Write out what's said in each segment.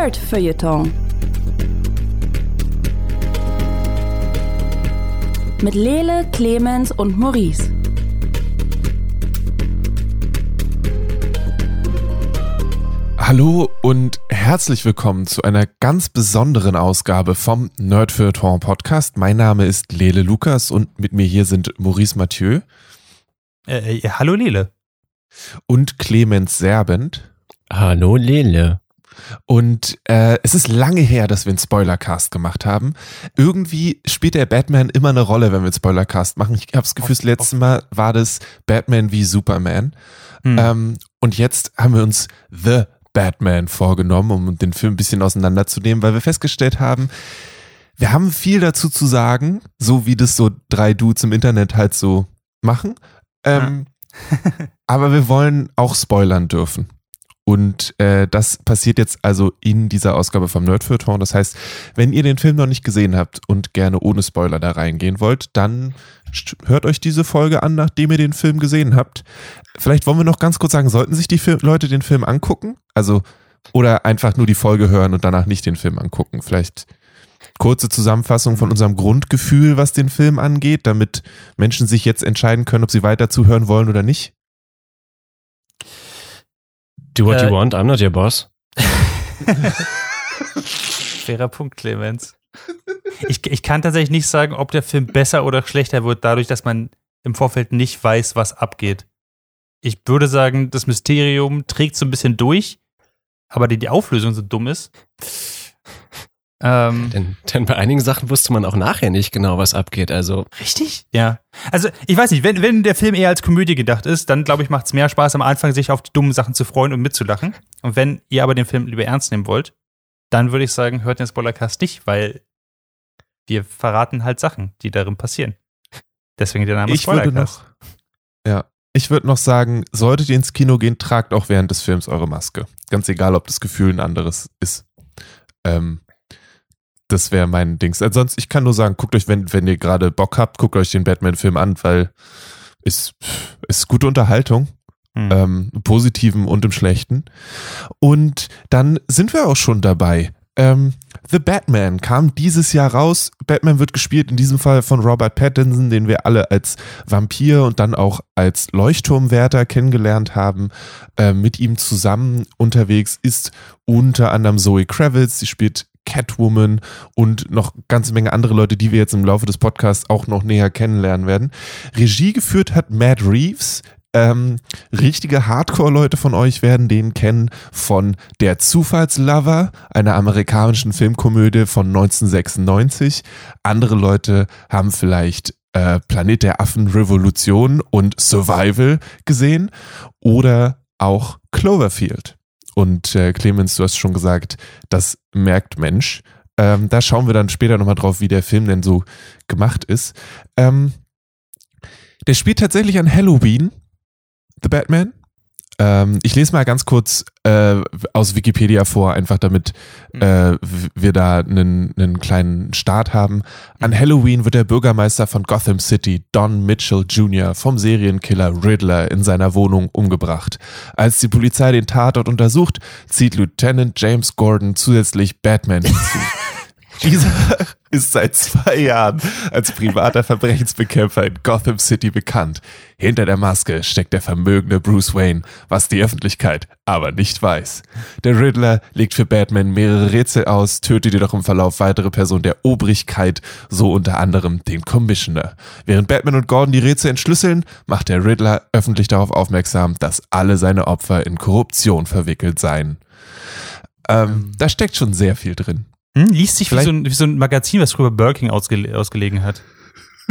Nerd Feuilleton. Mit Lele, Clemens und Maurice. Hallo und herzlich willkommen zu einer ganz besonderen Ausgabe vom Nerd Feuilleton Podcast. Mein Name ist Lele Lukas und mit mir hier sind Maurice Mathieu Äh, ja, hallo Lele. und Clemens Serbent. Hallo Lele. Und äh, es ist lange her, dass wir einen Spoilercast gemacht haben. Irgendwie spielt der Batman immer eine Rolle, wenn wir einen Spoilercast machen. Ich habe das Gefühl, das letzte Mal war das Batman wie Superman. Hm. Ähm, und jetzt haben wir uns The Batman vorgenommen, um den Film ein bisschen auseinanderzunehmen, weil wir festgestellt haben, wir haben viel dazu zu sagen, so wie das so drei Dudes im Internet halt so machen. Ähm, aber wir wollen auch spoilern dürfen. Und äh, das passiert jetzt also in dieser Ausgabe vom Nerdfeuilleton. Das heißt, wenn ihr den Film noch nicht gesehen habt und gerne ohne Spoiler da reingehen wollt, dann hört euch diese Folge an, nachdem ihr den Film gesehen habt. Vielleicht wollen wir noch ganz kurz sagen, sollten sich die Fil Leute den Film angucken? Also, oder einfach nur die Folge hören und danach nicht den Film angucken? Vielleicht kurze Zusammenfassung von unserem Grundgefühl, was den Film angeht, damit Menschen sich jetzt entscheiden können, ob sie weiter zuhören wollen oder nicht. Do what Äh, you want, I'm not your boss. Fairer Punkt, Clemens. Ich, ich kann tatsächlich nicht sagen, ob der Film besser oder schlechter wird, dadurch, dass man im Vorfeld nicht weiß, was abgeht. Ich würde sagen, das Mysterium trägt so ein bisschen durch, aber die, die Auflösung so dumm ist. Ähm, Denn, denn bei einigen Sachen wusste man auch nachher nicht genau, was abgeht. Also, Richtig? Ja. Also, ich weiß nicht, wenn, wenn der Film eher als Komödie gedacht ist, dann glaube ich, macht es mehr Spaß, am Anfang sich auf die dummen Sachen zu freuen und mitzulachen. Und wenn ihr aber den Film lieber ernst nehmen wollt, dann würde ich sagen, hört den Spoilercast nicht, weil wir verraten halt Sachen, die darin passieren. Deswegen der Name ich würde Spoilercast. noch, ja, ich würde noch sagen, solltet ihr ins Kino gehen, tragt auch während des Films eure Maske. Ganz egal, ob das Gefühl ein anderes ist. Ähm, das wäre mein Dings. Ansonsten, ich kann nur sagen, guckt euch, wenn, wenn ihr gerade Bock habt, guckt euch den Batman-Film an, weil ist, ist gute Unterhaltung. Hm. ähm, im Positiven und im Schlechten. Und dann sind wir auch schon dabei. Ähm, The Batman kam dieses Jahr raus. Batman wird gespielt in diesem Fall von Robert Pattinson, den wir alle als Vampir und dann auch als Leuchtturmwärter kennengelernt haben. Äh, mit ihm zusammen unterwegs ist unter anderem Zoe Kravitz. Sie spielt Catwoman und noch ganze Menge andere Leute, die wir jetzt im Laufe des Podcasts auch noch näher kennenlernen werden. Regie geführt hat Matt Reeves, ähm, richtige Hardcore-Leute von euch werden den kennen von Der Zufallslover, einer amerikanischen Filmkomödie von 1996. Andere Leute haben vielleicht äh, Planet der Affen Revolution und Survival gesehen oder auch Cloverfield. Und äh, Clemens, du hast schon gesagt, das merkt Mensch. Ähm, da schauen wir dann später nochmal drauf, wie der Film denn so gemacht ist. Ähm, der spielt tatsächlich an Halloween, The Batman. Ähm, ich lese mal ganz kurz äh, aus Wikipedia vor, einfach damit äh, w- wir da einen, einen kleinen Start haben. An Halloween wird der Bürgermeister von Gotham City, Don Mitchell Jr., vom Serienkiller Riddler in seiner Wohnung umgebracht. Als die Polizei den Tatort untersucht, zieht Lieutenant James Gordon zusätzlich Batman hinzu. Dieser ist seit zwei Jahren als privater Verbrechensbekämpfer in Gotham City bekannt. Hinter der Maske steckt der vermögende Bruce Wayne, was die Öffentlichkeit aber nicht weiß. Der Riddler legt für Batman mehrere Rätsel aus, tötet jedoch im Verlauf weitere Personen der Obrigkeit, so unter anderem den Commissioner. Während Batman und Gordon die Rätsel entschlüsseln, macht der Riddler öffentlich darauf aufmerksam, dass alle seine Opfer in Korruption verwickelt seien. Ähm, da steckt schon sehr viel drin. Hm, liest sich wie so, ein, wie so ein Magazin, was früher Burger King ausge, ausgelegen hat.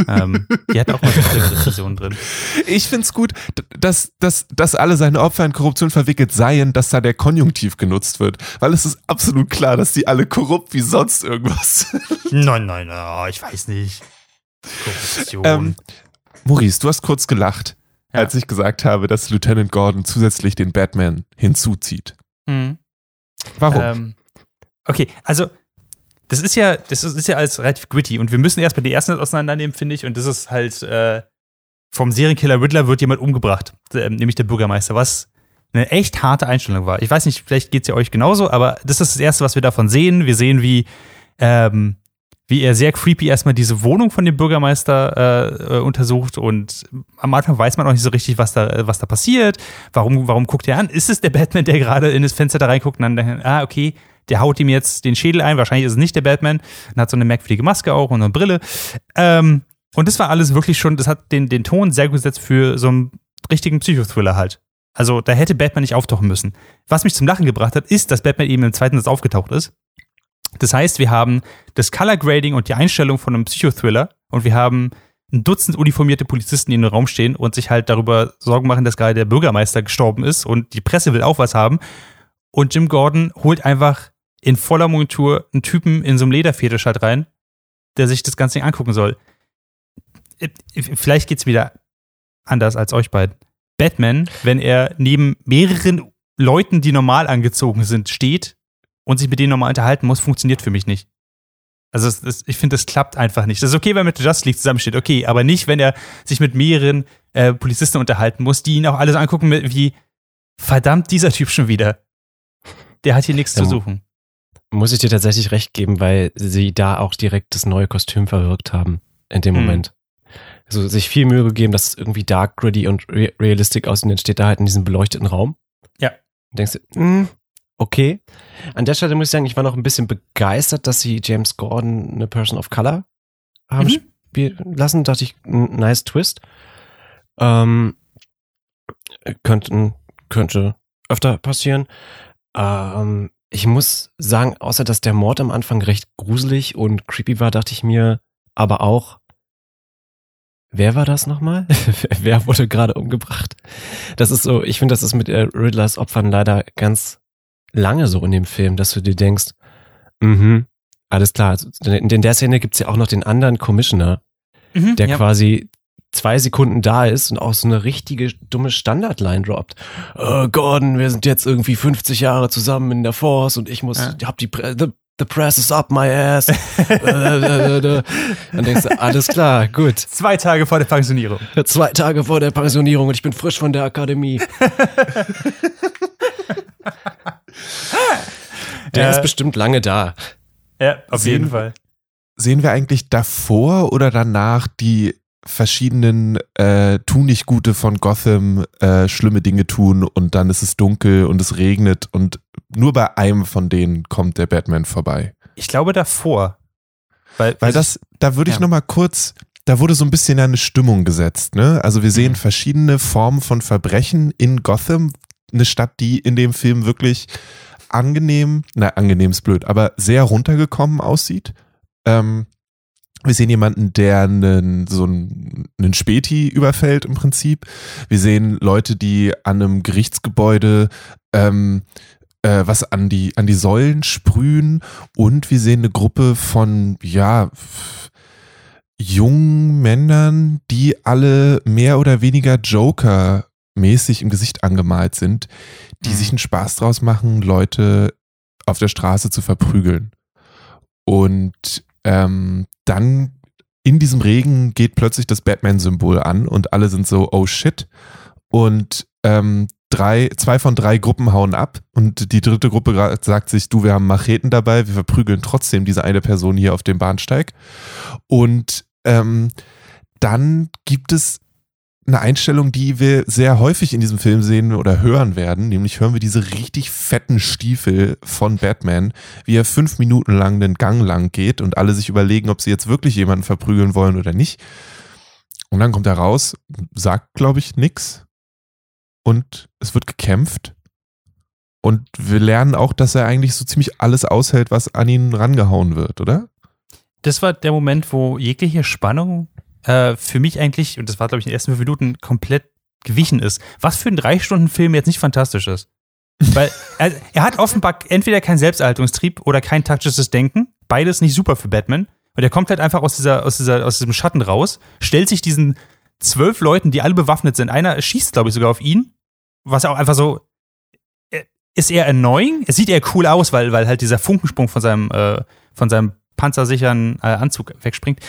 ähm, die hat auch mal so eine Rezension drin. Ich find's gut, d- dass, dass, dass alle seine Opfer in Korruption verwickelt seien, dass da der Konjunktiv genutzt wird. Weil es ist absolut klar, dass die alle korrupt wie sonst irgendwas sind. Nein, nein, nein, ich weiß nicht. Korruption. Ähm, Maurice, du hast kurz gelacht, Ja. als ich gesagt habe, dass Lieutenant Gordon zusätzlich den Batman hinzuzieht. Hm. Warum? Ähm, okay, also das ist ja, das ist, ja alles relativ gritty und wir müssen erstmal die ersten auseinandernehmen, finde ich. Und das ist halt äh, vom Serienkiller Riddler wird jemand umgebracht, ähm, nämlich der Bürgermeister. Was eine echt harte Einstellung war. Ich weiß nicht, vielleicht geht es ja euch genauso, aber das ist das Erste, was wir davon sehen. Wir sehen, wie, ähm, wie er sehr creepy erstmal diese Wohnung von dem Bürgermeister äh, äh, untersucht und am Anfang weiß man auch nicht so richtig, was da, was da passiert. Warum, warum guckt er an? Ist es der Batman, der gerade in das Fenster da reinguckt und dann denkt, ah, okay, der haut ihm jetzt den Schädel ein. Wahrscheinlich ist es nicht der Batman und hat so eine merkwürdige Maske auch und eine Brille. Ähm, und das war alles wirklich schon, das hat den, den Ton sehr gut gesetzt für so einen richtigen Psychothriller halt. Also da hätte Batman nicht auftauchen müssen. Was mich zum Lachen gebracht hat, ist, dass Batman eben im zweiten Satz aufgetaucht ist. Das heißt, wir haben das Color Grading und die Einstellung von einem Psychothriller und wir haben ein Dutzend uniformierte Polizisten, die in den Raum stehen und sich halt darüber Sorgen machen, dass gerade der Bürgermeister gestorben ist und die Presse will auch was haben. Und Jim Gordon holt einfach in voller Montur einen Typen in so einem Lederfetisch halt rein, der sich das Ganze angucken soll. Äh, vielleicht geht's wieder anders als euch beiden. Batman, wenn er neben mehreren Leuten, die normal angezogen sind, steht und sich mit denen normal unterhalten muss, funktioniert für mich nicht. Also es, es, ich finde, das klappt einfach nicht. Das ist okay, wenn er mit Just League zusammensteht, okay, aber nicht, wenn er sich mit mehreren äh, Polizisten unterhalten muss, die ihn auch alles angucken wie, verdammt, dieser Typ schon wieder. Der hat hier nichts zu suchen. Muss ich dir tatsächlich recht geben, weil sie da auch direkt das neue Kostüm verwirkt haben in dem Hm. Moment. Also sich viel Mühe gegeben, dass es irgendwie dark, gritty und re realistic aussieht. Und dann steht da halt in diesem beleuchteten Raum. Ja. Und denkst du, hm, okay. An der Stelle muss ich sagen, ich war noch ein bisschen begeistert, dass sie James Gordon eine Person of Color haben Mhm. spielen lassen. Dachte ich, n- nice Twist. Ähm, könnte, könnte öfter passieren. Ähm, ich muss sagen, außer dass der Mord am Anfang recht gruselig und creepy war, dachte ich mir aber auch, wer war das nochmal? wer wurde gerade umgebracht? Das ist so, ich finde, das ist mit äh, Riddlers Opfern leider ganz lange so in dem Film, dass du dir denkst, mhm, alles klar. Also, In in der Szene gibt's ja auch noch den anderen Commissioner, Mhm, der ja. quasi zwei Sekunden da ist und auch so eine richtige dumme Standardline droppt. Äh, Gordon, wir sind jetzt irgendwie 50 Jahre zusammen in der Force und ich muss, Ja. hab die, the, the press is up my ass. Dann denkst du, alles klar, gut. Zwei Tage vor der Pensionierung. Zwei Tage vor der Pensionierung und ich bin frisch von der Akademie. Der Äh, ist bestimmt lange da. Ja, auf Sehen- jeden Fall. Sehen wir eigentlich davor oder danach die verschiedenen äh, tu nicht Gute von Gotham äh, schlimme Dinge tun und dann ist es dunkel und es regnet und nur bei einem von denen kommt der Batman vorbei. Ich glaube davor. Weil, Weil das, da würde ich Ja. noch mal kurz, da wurde so ein bisschen eine Stimmung gesetzt, ne? Also wir sehen Mhm. verschiedene Formen von Verbrechen in Gotham, eine Stadt, die in dem Film wirklich angenehm, na angenehm ist blöd, aber sehr runtergekommen aussieht. Ähm, wir sehen jemanden, der einen, so einen, einen Späti überfällt im Prinzip. Wir sehen Leute, die an einem Gerichtsgebäude ähm, äh, was an die, an die Säulen sprühen und wir sehen eine Gruppe von, ja, jungen Männern, die alle mehr oder weniger Joker-mäßig im Gesicht angemalt sind, die Mhm. sich einen Spaß draus machen, Leute auf der Straße zu verprügeln. Und ähm, dann in diesem Regen geht plötzlich das Batman-Symbol an und alle sind so, oh shit. Und ähm, drei, zwei von drei Gruppen hauen ab und die dritte Gruppe sagt sich, du, wir haben Macheten dabei, wir verprügeln trotzdem diese eine Person hier auf dem Bahnsteig. Und ähm, dann gibt es eine Einstellung, die wir sehr häufig in diesem Film sehen oder hören werden, nämlich hören wir diese richtig fetten Stiefel von Batman, wie er fünf Minuten lang den Gang lang geht und alle sich überlegen, ob sie jetzt wirklich jemanden verprügeln wollen oder nicht. Und dann kommt er raus, sagt, glaube ich, nix und es wird gekämpft. Und wir lernen auch, dass er eigentlich so ziemlich alles aushält, was an ihn rangehauen wird, oder? das war der Moment, wo jegliche Spannung äh, für mich eigentlich, und das war, glaube ich, in den ersten fünf Minuten, komplett gewichen ist. Was für ein Drei-Stunden-Film jetzt nicht fantastisch ist. Weil er, er hat offenbar entweder keinen Selbsterhaltungstrieb oder kein taktisches Denken. Beides nicht super für Batman. Und er kommt halt einfach aus, dieser, aus, dieser, aus diesem Schatten raus, stellt sich diesen zwölf Leuten, die alle bewaffnet sind. Einer schießt, glaube ich, sogar auf ihn. Was auch einfach so. äh, Ist er annoying? Es sieht eher cool aus, weil, weil halt dieser Funkensprung von seinem, äh, von seinem panzersicheren äh, Anzug wegspringt.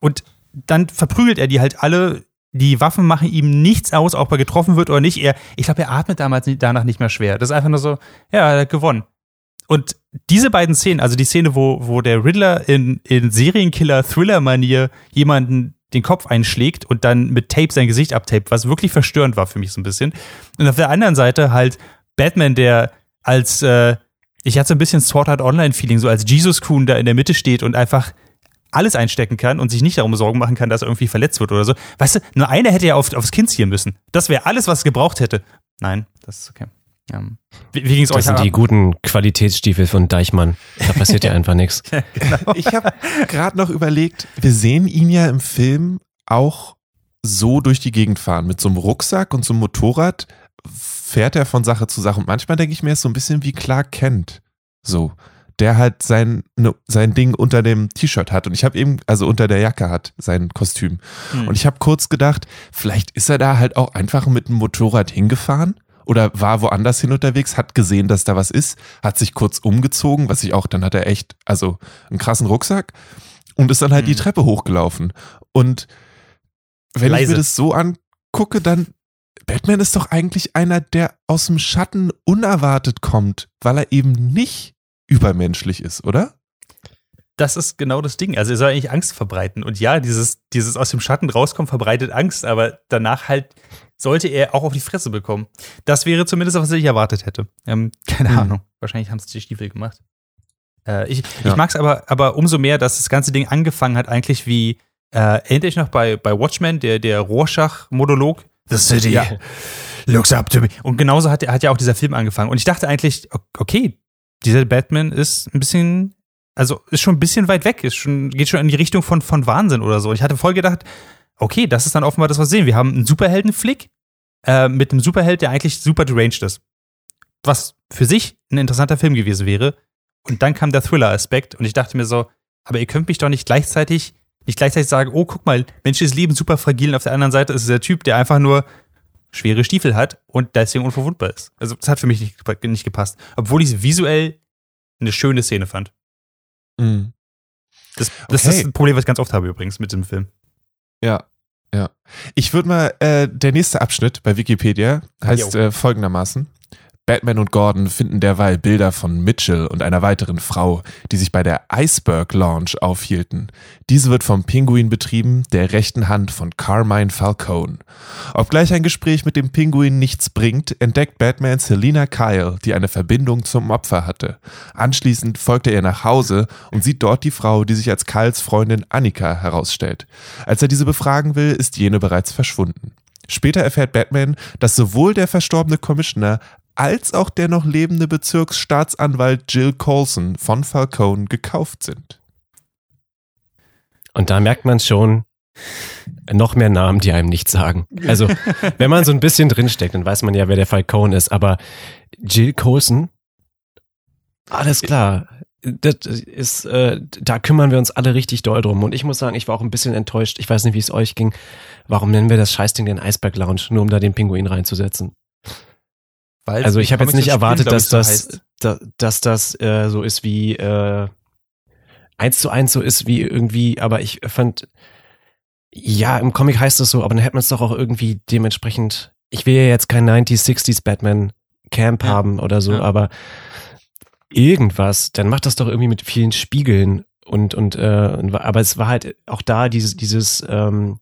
Und dann verprügelt er die halt alle die Waffen machen ihm nichts aus, ob er getroffen wird oder nicht. Er, ich glaube, er atmet damals danach nicht mehr schwer. Das ist einfach nur so, ja, er hat gewonnen. Und diese beiden Szenen, also die Szene, wo, wo der Riddler in, in Serienkiller-Thriller-Manier jemanden den Kopf einschlägt und dann mit Tape sein Gesicht abtapet, was wirklich verstörend war für mich so ein bisschen. Und auf der anderen Seite halt Batman, der als, äh, ich hatte so ein bisschen Sword Art Online-Feeling, so als Jesus-Kuhn da in der Mitte steht und einfach alles einstecken kann und sich nicht darum Sorgen machen kann, dass er irgendwie verletzt wird oder so. Weißt du, nur einer hätte ja auf, aufs Kind ziehen müssen. Das wäre alles, was es gebraucht hätte. Nein, das ist okay. Ja. Wie, wie ging es euch? Das sind die guten Qualitätsstiefel von Deichmann. Da passiert ja einfach nichts. genau. Ich habe gerade noch überlegt, wir sehen ihn ja im Film auch so durch die Gegend fahren. Mit so einem Rucksack und so einem Motorrad fährt er von Sache zu Sache. Und manchmal denke ich mir, er ist so ein bisschen wie Clark Kent. So der halt sein, ne, sein Ding unter dem T-Shirt hat. Und ich habe eben, also unter der Jacke hat, sein Kostüm. Hm. Und ich habe kurz gedacht, vielleicht ist er da halt auch einfach mit dem Motorrad hingefahren oder war woanders hin unterwegs, hat gesehen, dass da was ist, hat sich kurz umgezogen, was ich auch, dann hat er echt, also einen krassen Rucksack und ist dann halt hm. die Treppe hochgelaufen. Und wenn Leise. ich mir das so angucke, dann Batman ist doch eigentlich einer, der aus dem Schatten unerwartet kommt, weil er eben nicht übermenschlich ist, oder? Das ist genau das Ding. Also er soll eigentlich Angst verbreiten. Und ja, dieses, dieses aus dem Schatten rauskommen verbreitet Angst, aber danach halt sollte er auch auf die Fresse bekommen. Das wäre zumindest, was ich erwartet hätte. Ähm, keine hm. Ahnung. Wahrscheinlich haben es die Stiefel gemacht. Äh, ich ja. ich mag es aber, aber umso mehr, dass das ganze Ding angefangen hat, eigentlich wie, äh, endlich noch bei, bei Watchmen, der, der Rorschach-Monolog. The City ja. looks up to me. Und genauso hat, hat ja auch dieser Film angefangen. Und ich dachte eigentlich, okay, dieser Batman ist ein bisschen, also ist schon ein bisschen weit weg, ist schon, geht schon in die Richtung von, von Wahnsinn oder so. Ich hatte voll gedacht, okay, das ist dann offenbar das, was wir sehen. Wir haben einen Superheldenflick äh, mit einem Superheld, der eigentlich super deranged ist. Was für sich ein interessanter Film gewesen wäre. Und dann kam der Thriller-Aspekt und ich dachte mir so, aber ihr könnt mich doch nicht gleichzeitig, nicht gleichzeitig sagen, oh, guck mal, menschliches Leben super fragil und auf der anderen Seite ist es der Typ, der einfach nur schwere Stiefel hat und deswegen unverwundbar ist. Also das hat für mich nicht, nicht gepasst. Obwohl ich es visuell eine schöne Szene fand. Mhm. Das, das okay. ist ein Problem, was ich ganz oft habe übrigens mit dem Film. Ja, ja. Ich würde mal, äh, der nächste Abschnitt bei Wikipedia heißt äh, folgendermaßen. Batman und Gordon finden derweil Bilder von Mitchell und einer weiteren Frau, die sich bei der Iceberg Launch aufhielten. Diese wird vom Pinguin betrieben, der rechten Hand von Carmine Falcone. Obgleich ein Gespräch mit dem Pinguin nichts bringt, entdeckt Batman Selina Kyle, die eine Verbindung zum Opfer hatte. Anschließend folgt er ihr nach Hause und sieht dort die Frau, die sich als Kyles Freundin Annika herausstellt. Als er diese befragen will, ist jene bereits verschwunden. Später erfährt Batman, dass sowohl der verstorbene Commissioner als auch der noch lebende Bezirksstaatsanwalt Jill Colson von Falcone gekauft sind. Und da merkt man schon, noch mehr Namen, die einem nichts sagen. Also, wenn man so ein bisschen drinsteckt, dann weiß man ja, wer der Falcone ist. Aber Jill Colson, alles klar. Das ist, äh, da kümmern wir uns alle richtig doll drum. Und ich muss sagen, ich war auch ein bisschen enttäuscht. Ich weiß nicht, wie es euch ging. Warum nennen wir das Scheißding den Eisberg Lounge, nur um da den Pinguin reinzusetzen? Weil also ich habe jetzt nicht erwartet, dass, das, da, dass das äh, so ist wie äh, eins zu eins so ist wie irgendwie, aber ich fand, ja, im Comic heißt es so, aber dann hätte man es doch auch irgendwie dementsprechend, ich will ja jetzt kein 90s, 60s Batman Camp ja. haben oder so, ja. aber irgendwas, dann macht das doch irgendwie mit vielen Spiegeln und, und, äh, aber es war halt auch da dieses, dieses ähm,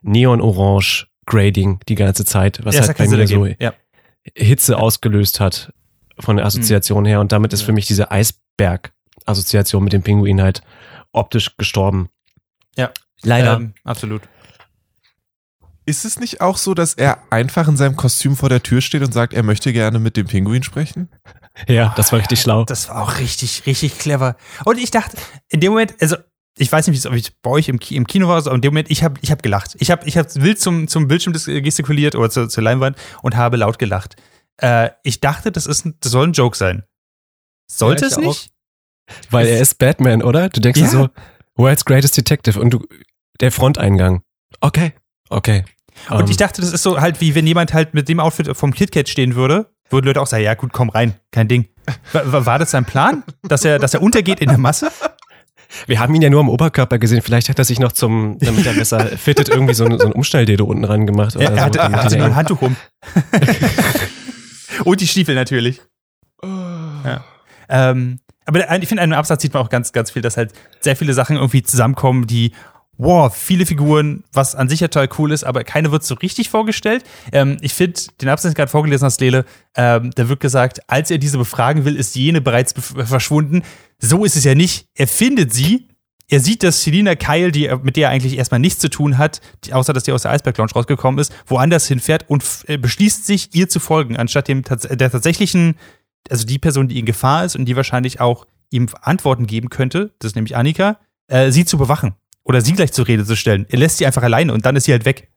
Neon-Orange Grading die ganze Zeit, was ja, halt bei mir so ja. Hitze ausgelöst hat von der Assoziation mhm. her. Und damit ist für mich diese Eisberg-Assoziation mit dem Pinguin halt optisch gestorben. Ja. Leider. Ähm, absolut. Ist es nicht auch so, dass er einfach in seinem Kostüm vor der Tür steht und sagt, er möchte gerne mit dem Pinguin sprechen? Ja, das war richtig schlau. Das war auch richtig, richtig clever. Und ich dachte, in dem Moment, also ich weiß nicht, wie es bei euch im, Kino war, aber in dem Moment, ich habe ich hab gelacht. Ich habe ich hab wild zum, zum Bildschirm gestikuliert oder zur, zur Leinwand und habe laut gelacht. Äh, ich dachte, das, ist das soll ein Joke sein. Sollte ja, es nicht? Auch. Weil er ist Batman, oder? Du denkst ja. dir so, World's Greatest Detective und du, der Fronteingang. Okay, okay. Und um. ich ähm. dachte, das ist so halt wie wenn jemand halt mit dem Outfit vom KitKat stehen würde, würden Leute auch sagen, ja gut, komm rein, kein Ding. War, war das sein Plan? Dass er, dass er untergeht in der Masse? Wir haben ihn ja nur am Oberkörper gesehen. Vielleicht hat er sich noch zum, damit er besser fittet, irgendwie so ein, so ein Umschnalldedo unten ran gemacht. Ja, Oder er hatte, so, er damit hatte ein Handtuch um. Und die Stiefel natürlich. Ja. Ähm, aber ich finde, in einem Absatz sieht man auch ganz, ganz viel, dass halt sehr viele Sachen irgendwie zusammenkommen, die, wow, viele Figuren, was an sich ja total cool ist, aber keine wird so richtig vorgestellt. Ähm, ich finde, den Absatz, den gerade vorgelesen hast, Lele, ähm, da wird gesagt, als er diese befragen will, ist jene bereits verschwunden. So ist es ja nicht. Er findet sie. Er sieht, dass Selina Kyle, die, mit der er eigentlich erstmal nichts zu tun hat, außer dass die aus der Eisberg Lounge rausgekommen ist, woanders hinfährt und äh, beschließt sich, ihr zu folgen, anstatt dem der tatsächlichen, also die Person, die in Gefahr ist und die wahrscheinlich auch ihm Antworten geben könnte, das ist nämlich Annika, äh, sie zu bewachen oder sie gleich zur Rede zu stellen. Er lässt sie einfach alleine und dann ist sie halt weg.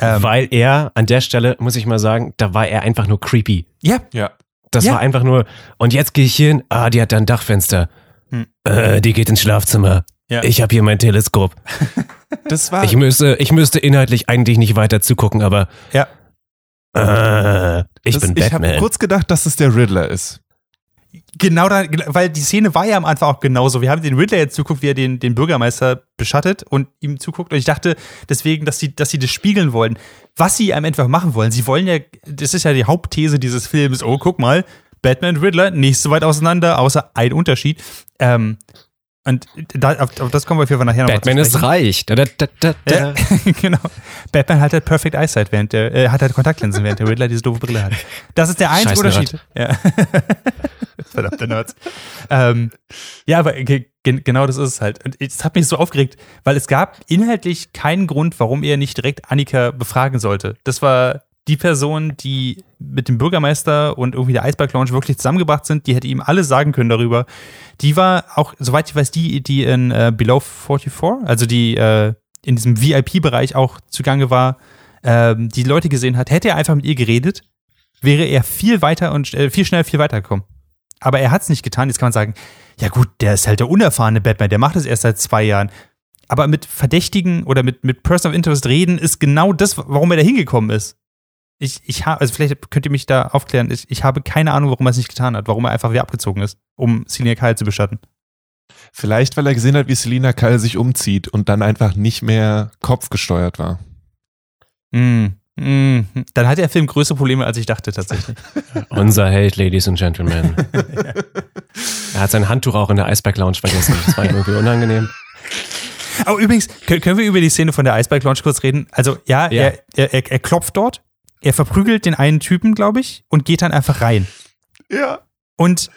Ähm, Weil er, an der Stelle, muss ich mal sagen, da war er einfach nur creepy. ja, Ja. Das Ja. war einfach nur, und jetzt gehe ich hier hin, ah, die hat da ein Dachfenster. Hm. Äh, die geht ins Schlafzimmer. Ja. Ich habe hier mein Teleskop. Das war. Ich müsste, ich müsste inhaltlich eigentlich nicht weiter zugucken, aber Ja. äh, ich das, bin ich habe Batman. kurz gedacht, dass es der Riddler ist. Genau da, weil die Szene war ja am Anfang auch genauso. Wir haben den Riddler jetzt zuguckt, wie er den, den Bürgermeister beschattet und ihm zuguckt. Und ich dachte deswegen, dass sie, dass sie das spiegeln wollen. Was sie am Ende machen wollen. Sie wollen ja, das ist ja die Hauptthese dieses Films. Oh, guck mal, Batman und Riddler nicht so weit auseinander, außer ein Unterschied. Ähm, und da, auf, auf das kommen wir auf jeden Fall nachher noch Batman mal zu ist reich. Da, da, Ja, genau. Batman hat halt Perfect Eyesight, während der, äh, hat halt Kontaktlinsen, während der Riddler diese doofe Brille hat. Das ist der einzige Unterschied. Ja. Verdammte Nerds. Ähm, ja, aber ge gen genau das ist es halt. Und es hat mich so aufgeregt, weil es gab inhaltlich keinen Grund, warum er nicht direkt Annika befragen sollte. Das war die Person, die mit dem Bürgermeister und irgendwie der Eisberg Lounge wirklich zusammengebracht sind, die hätte ihm alles sagen können darüber. Die war auch, soweit ich weiß, die, die in äh, Below 44, also die äh, in diesem VIP-Bereich auch zugange war, ähm, die Leute gesehen hat, hätte er einfach mit ihr geredet, wäre er viel weiter und äh, viel schneller viel weitergekommen. Aber er hat es nicht getan. Jetzt kann man sagen, ja gut, der ist halt der unerfahrene Batman, der macht es erst seit zwei Jahren. Aber mit Verdächtigen oder mit, mit Person of Interest reden ist genau das, warum er da hingekommen ist. Ich, ich habe, also vielleicht könnt ihr mich da aufklären. Ich, ich habe keine Ahnung, warum er es nicht getan hat, warum er einfach wieder abgezogen ist, um Selina Kyle zu beschatten. Vielleicht, weil er gesehen hat, wie Selina Kyle sich umzieht und dann einfach nicht mehr kopfgesteuert war. Mm. Dann hat der Film größere Probleme, als ich dachte tatsächlich. Unser Held, Ladies and Gentlemen. Er hat sein Handtuch auch in der Eisberg Lounge vergessen. Das war irgendwie unangenehm. Aber übrigens, können, wir über die Szene von der Eisberg Lounge kurz reden? Also, ja, Ja. Er, er, er, er klopft dort, er verprügelt den einen Typen, glaube ich, und geht dann einfach rein. Ja. Und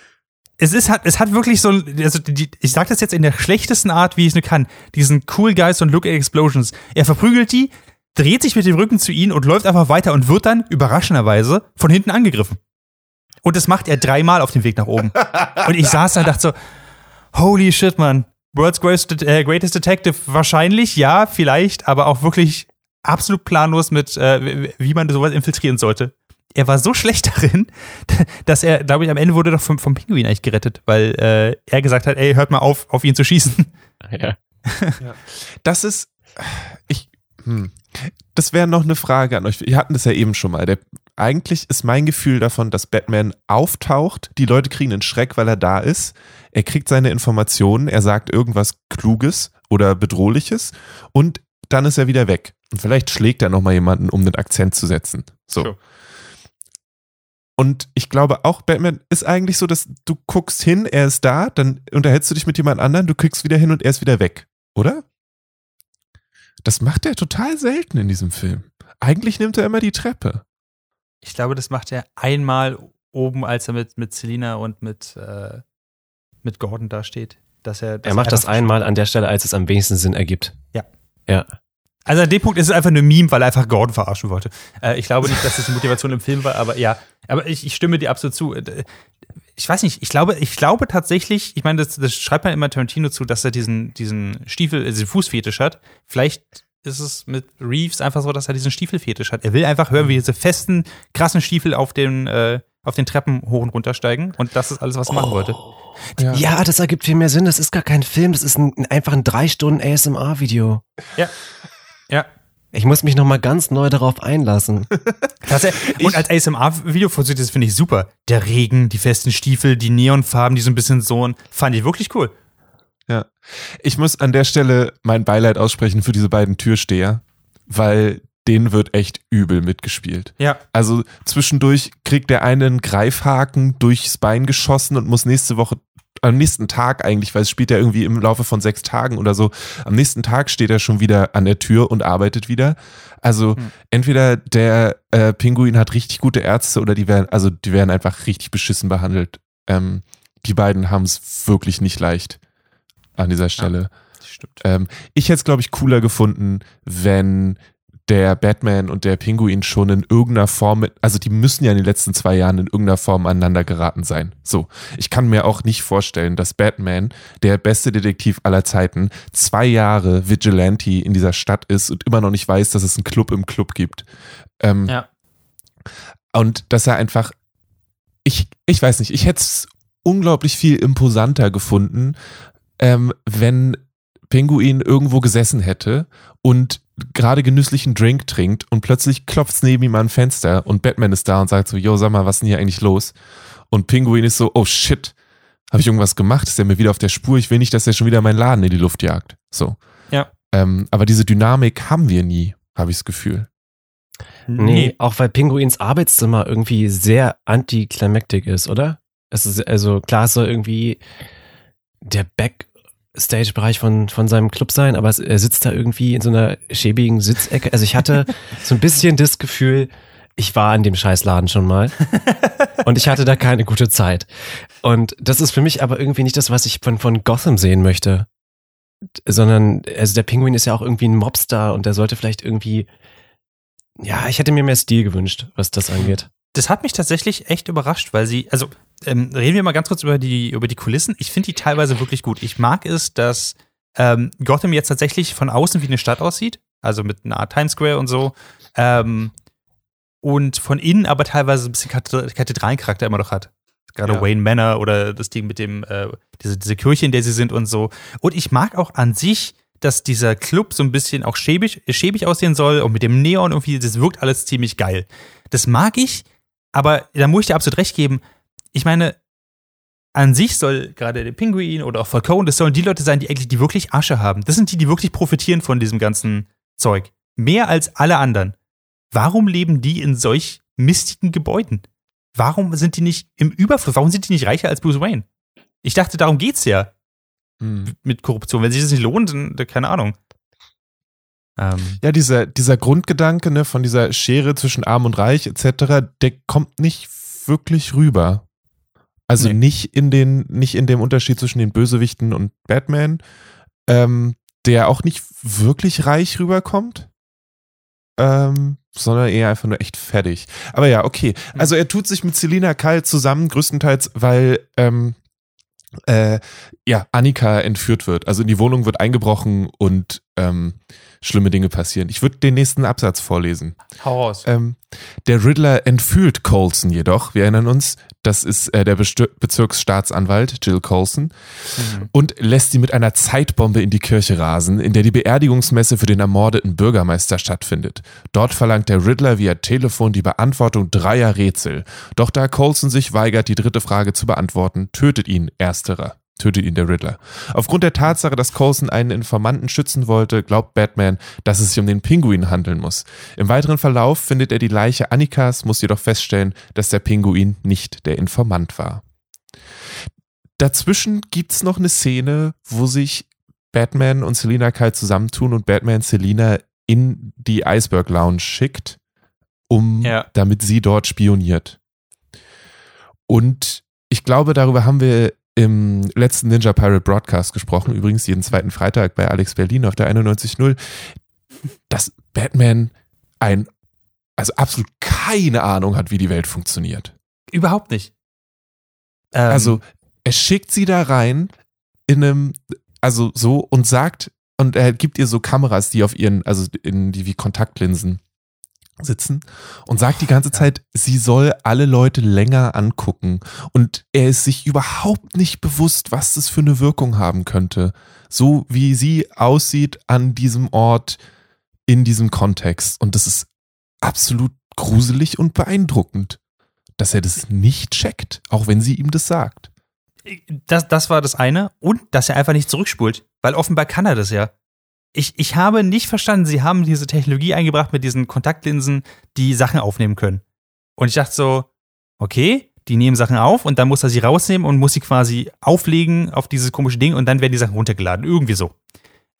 es ist hat, es hat wirklich so, also die, ich sag das jetzt in der schlechtesten Art, wie ich es nur kann, diesen Cool Guys und Look at Explosions. Er verprügelt die, dreht sich mit dem Rücken zu ihnen und läuft einfach weiter und wird dann überraschenderweise von hinten angegriffen. Und das macht er dreimal auf dem Weg nach oben. und ich saß da und dachte so, holy shit, man. World's greatest, äh, greatest Detective wahrscheinlich, ja, vielleicht, aber auch wirklich absolut planlos mit, äh, wie man sowas infiltrieren sollte. Er war so schlecht darin, dass er, glaube ich, am Ende wurde doch vom, vom Pinguin eigentlich gerettet, weil äh, er gesagt hat, ey, hört mal auf, auf ihn zu schießen. Ja. Das ist, ich, hm. Das wäre noch eine Frage an euch. Wir hatten das ja eben schon mal. Der, eigentlich ist mein Gefühl davon, dass Batman auftaucht, die Leute kriegen einen Schreck, weil er da ist. Er kriegt seine Informationen, er sagt irgendwas Kluges oder Bedrohliches und dann ist er wieder weg. Und vielleicht schlägt er nochmal jemanden, um den Akzent zu setzen. So. Sure. Und ich glaube auch, Batman ist eigentlich so, dass du guckst hin, er ist da, dann unterhältst du dich mit jemand anderem, du kriegst wieder hin und er ist wieder weg, oder? Das macht er total selten in diesem Film. Eigentlich nimmt er immer die Treppe. Ich glaube, das macht er einmal oben, als er mit, mit Selina und mit, äh, mit Gordon da steht. Dass er, dass Er macht das einmal an der Stelle, als es am wenigsten Sinn ergibt. Ja. Ja. Also an dem Punkt ist es einfach eine Meme, weil er einfach Gordon verarschen wollte. Äh, ich glaube nicht, dass das die Motivation im Film war, aber ja. Aber ich, ich stimme dir absolut zu. Ich weiß nicht, ich glaube, ich glaube tatsächlich, ich meine, das, das schreibt man immer Tarantino zu, dass er diesen, diesen Stiefel, äh, diesen Fußfetisch hat. Vielleicht ist es mit Reeves einfach so, dass er diesen Stiefelfetisch hat. Er will einfach hören, wie diese festen, krassen Stiefel auf den, äh, auf den Treppen hoch und runter steigen. Und das ist alles, was er machen wollte. Ja. Ja, das ergibt viel mehr Sinn. Das ist gar kein Film, das ist ein, einfach ein drei Stunden ASMR-Video. Ja. Ja. Ich muss mich nochmal ganz neu darauf einlassen. Tatsächlich. Und als ASMR-Video funktioniert das, finde ich super. Der Regen, die festen Stiefel, die Neonfarben, die so ein bisschen so, fand ich wirklich cool. Ja. Ich muss an der Stelle mein Beileid aussprechen für diese beiden Türsteher, weil denen wird echt übel mitgespielt. Ja. Also zwischendurch kriegt der eine einen Greifhaken durchs Bein geschossen und muss nächste Woche, am nächsten Tag eigentlich, weil es spielt ja irgendwie im Laufe von sechs Tagen oder so, am nächsten Tag steht er schon wieder an der Tür und arbeitet wieder. Also Hm. entweder der äh, Pinguin hat richtig gute Ärzte oder die werden, also die werden einfach richtig beschissen behandelt. Ähm, die beiden haben es wirklich nicht leicht an dieser Stelle. Das stimmt. Ähm, ich hätte es, glaube ich, cooler gefunden, wenn der Batman und der Pinguin schon in irgendeiner Form, mit, also die müssen ja in den letzten zwei Jahren in irgendeiner Form aneinander geraten sein. So, ich kann mir auch nicht vorstellen, dass Batman, der beste Detektiv aller Zeiten, zwei Jahre Vigilante in dieser Stadt ist und immer noch nicht weiß, dass es einen Club im Club gibt. Ähm, Ja. Und dass er einfach, ich, ich weiß nicht, ich hätte es unglaublich viel imposanter gefunden, ähm, wenn Pinguin irgendwo gesessen hätte und gerade genüsslichen Drink trinkt und plötzlich klopft es neben ihm an ein Fenster und Batman ist da und sagt so, yo, sag mal, was ist denn hier eigentlich los? Und Pinguin ist so, oh shit, habe ich irgendwas gemacht? Ist der mir wieder auf der Spur? Ich will nicht, dass er schon wieder meinen Laden in die Luft jagt. So. Ja. Ähm, aber diese Dynamik haben wir nie, habe ich das Gefühl. Nee, auch weil Pinguins Arbeitszimmer irgendwie sehr anticlimactic ist, oder? Es ist also klar, es soll irgendwie der Backstage-Bereich von, von seinem Club sein, aber er sitzt da irgendwie in so einer schäbigen Sitzecke. Also ich hatte so ein bisschen das Gefühl, ich war in dem Scheißladen schon mal und ich hatte da keine gute Zeit. Und das ist für mich aber irgendwie nicht das, was ich von, von Gotham sehen möchte. Sondern, also der Pinguin ist ja auch irgendwie ein Mobstar und der sollte vielleicht irgendwie ja, ich hätte mir mehr Stil gewünscht, was das angeht. Das hat mich tatsächlich echt überrascht, weil sie, also ähm, reden wir mal ganz kurz über die, über die Kulissen. Ich finde die teilweise wirklich gut. Ich mag es, dass ähm, Gotham jetzt tatsächlich von außen wie eine Stadt aussieht, also mit einer Art Times Square und so. Ähm, und von innen aber teilweise ein bisschen Kathedra- Kathedralencharakter immer noch hat. Gerade Ja. Wayne Manor oder das Ding mit dem, äh, diese, diese Kirche, in der sie sind und so. Und ich mag auch an sich, dass dieser Club so ein bisschen auch schäbig, schäbig aussehen soll und mit dem Neon irgendwie, das wirkt alles ziemlich geil. Das mag ich, aber da muss ich dir absolut recht geben. Ich meine, an sich soll gerade der Pinguin oder auch Falcone, das sollen die Leute sein, die eigentlich die wirklich Asche haben. Das sind die, die wirklich profitieren von diesem ganzen Zeug. Mehr als alle anderen. Warum leben die in solch mistigen Gebäuden? Warum sind die nicht im Überfluss? Warum sind die nicht reicher als Bruce Wayne? Ich dachte, darum geht's ja mit Korruption. Wenn sich das nicht lohnt, dann keine Ahnung. Ähm, Ja, dieser, dieser Grundgedanke ne, von dieser Schere zwischen Arm und Reich etc., der kommt nicht wirklich rüber. Also Nee. nicht in den, nicht in dem Unterschied zwischen den Bösewichten und Batman, ähm, der auch nicht wirklich reich rüberkommt, ähm, sondern eher einfach nur echt fertig. Aber ja, okay. Also er tut sich mit Selina Kyle zusammen, größtenteils, weil ähm, äh, ja, Annika entführt wird. Also in die Wohnung wird eingebrochen und ähm, schlimme Dinge passieren. Ich würde den nächsten Absatz vorlesen. hau raus. Ähm, der Riddler entführt Colson jedoch, wir erinnern uns, das ist äh, der Bestö- Bezirksstaatsanwalt Jill Colson, Mhm. und lässt sie mit einer Zeitbombe in die Kirche rasen, in der die Beerdigungsmesse für den ermordeten Bürgermeister stattfindet. Dort verlangt der Riddler via Telefon die Beantwortung dreier Rätsel. Doch da Colson sich weigert, die dritte Frage zu beantworten, tötet ihn ersterer. Tötet ihn der Riddler. Aufgrund der Tatsache, dass Colson einen Informanten schützen wollte, glaubt Batman, dass es sich um den Pinguin handeln muss. Im weiteren Verlauf findet er die Leiche Annikas, muss jedoch feststellen, dass der Pinguin nicht der Informant war. Dazwischen gibt's noch eine Szene, wo sich Batman und Selina Kyle zusammentun und Batman Selina in die Iceberg Lounge schickt, um Ja. damit sie dort spioniert. Und ich glaube, darüber haben wir im letzten Ninja Pirate Broadcast gesprochen, übrigens jeden zweiten Freitag bei Alex Berlin auf der 91.0, dass Batman ein, also absolut keine Ahnung hat, wie die Welt funktioniert. Überhaupt nicht. Ähm, Also er schickt sie da rein in einem, also so und sagt, und er gibt ihr so Kameras, die auf ihren, also in die wie Kontaktlinsen sitzen und sagt die ganze Ja. Zeit, sie soll alle Leute länger angucken und er ist sich überhaupt nicht bewusst, was das für eine Wirkung haben könnte. So wie sie aussieht an diesem Ort in diesem Kontext und das ist absolut gruselig und beeindruckend, dass er das nicht checkt, auch wenn sie ihm das sagt. Das, das war das eine. Und dass er einfach nicht zurückspult. Weil offenbar kann er das ja. Ich, ich habe nicht verstanden, sie haben diese Technologie eingebracht mit diesen Kontaktlinsen, die Sachen aufnehmen können. Und ich dachte so, okay, die nehmen Sachen auf und dann muss er sie rausnehmen und muss sie quasi auflegen auf dieses komische Ding und dann werden die Sachen runtergeladen. Irgendwie so.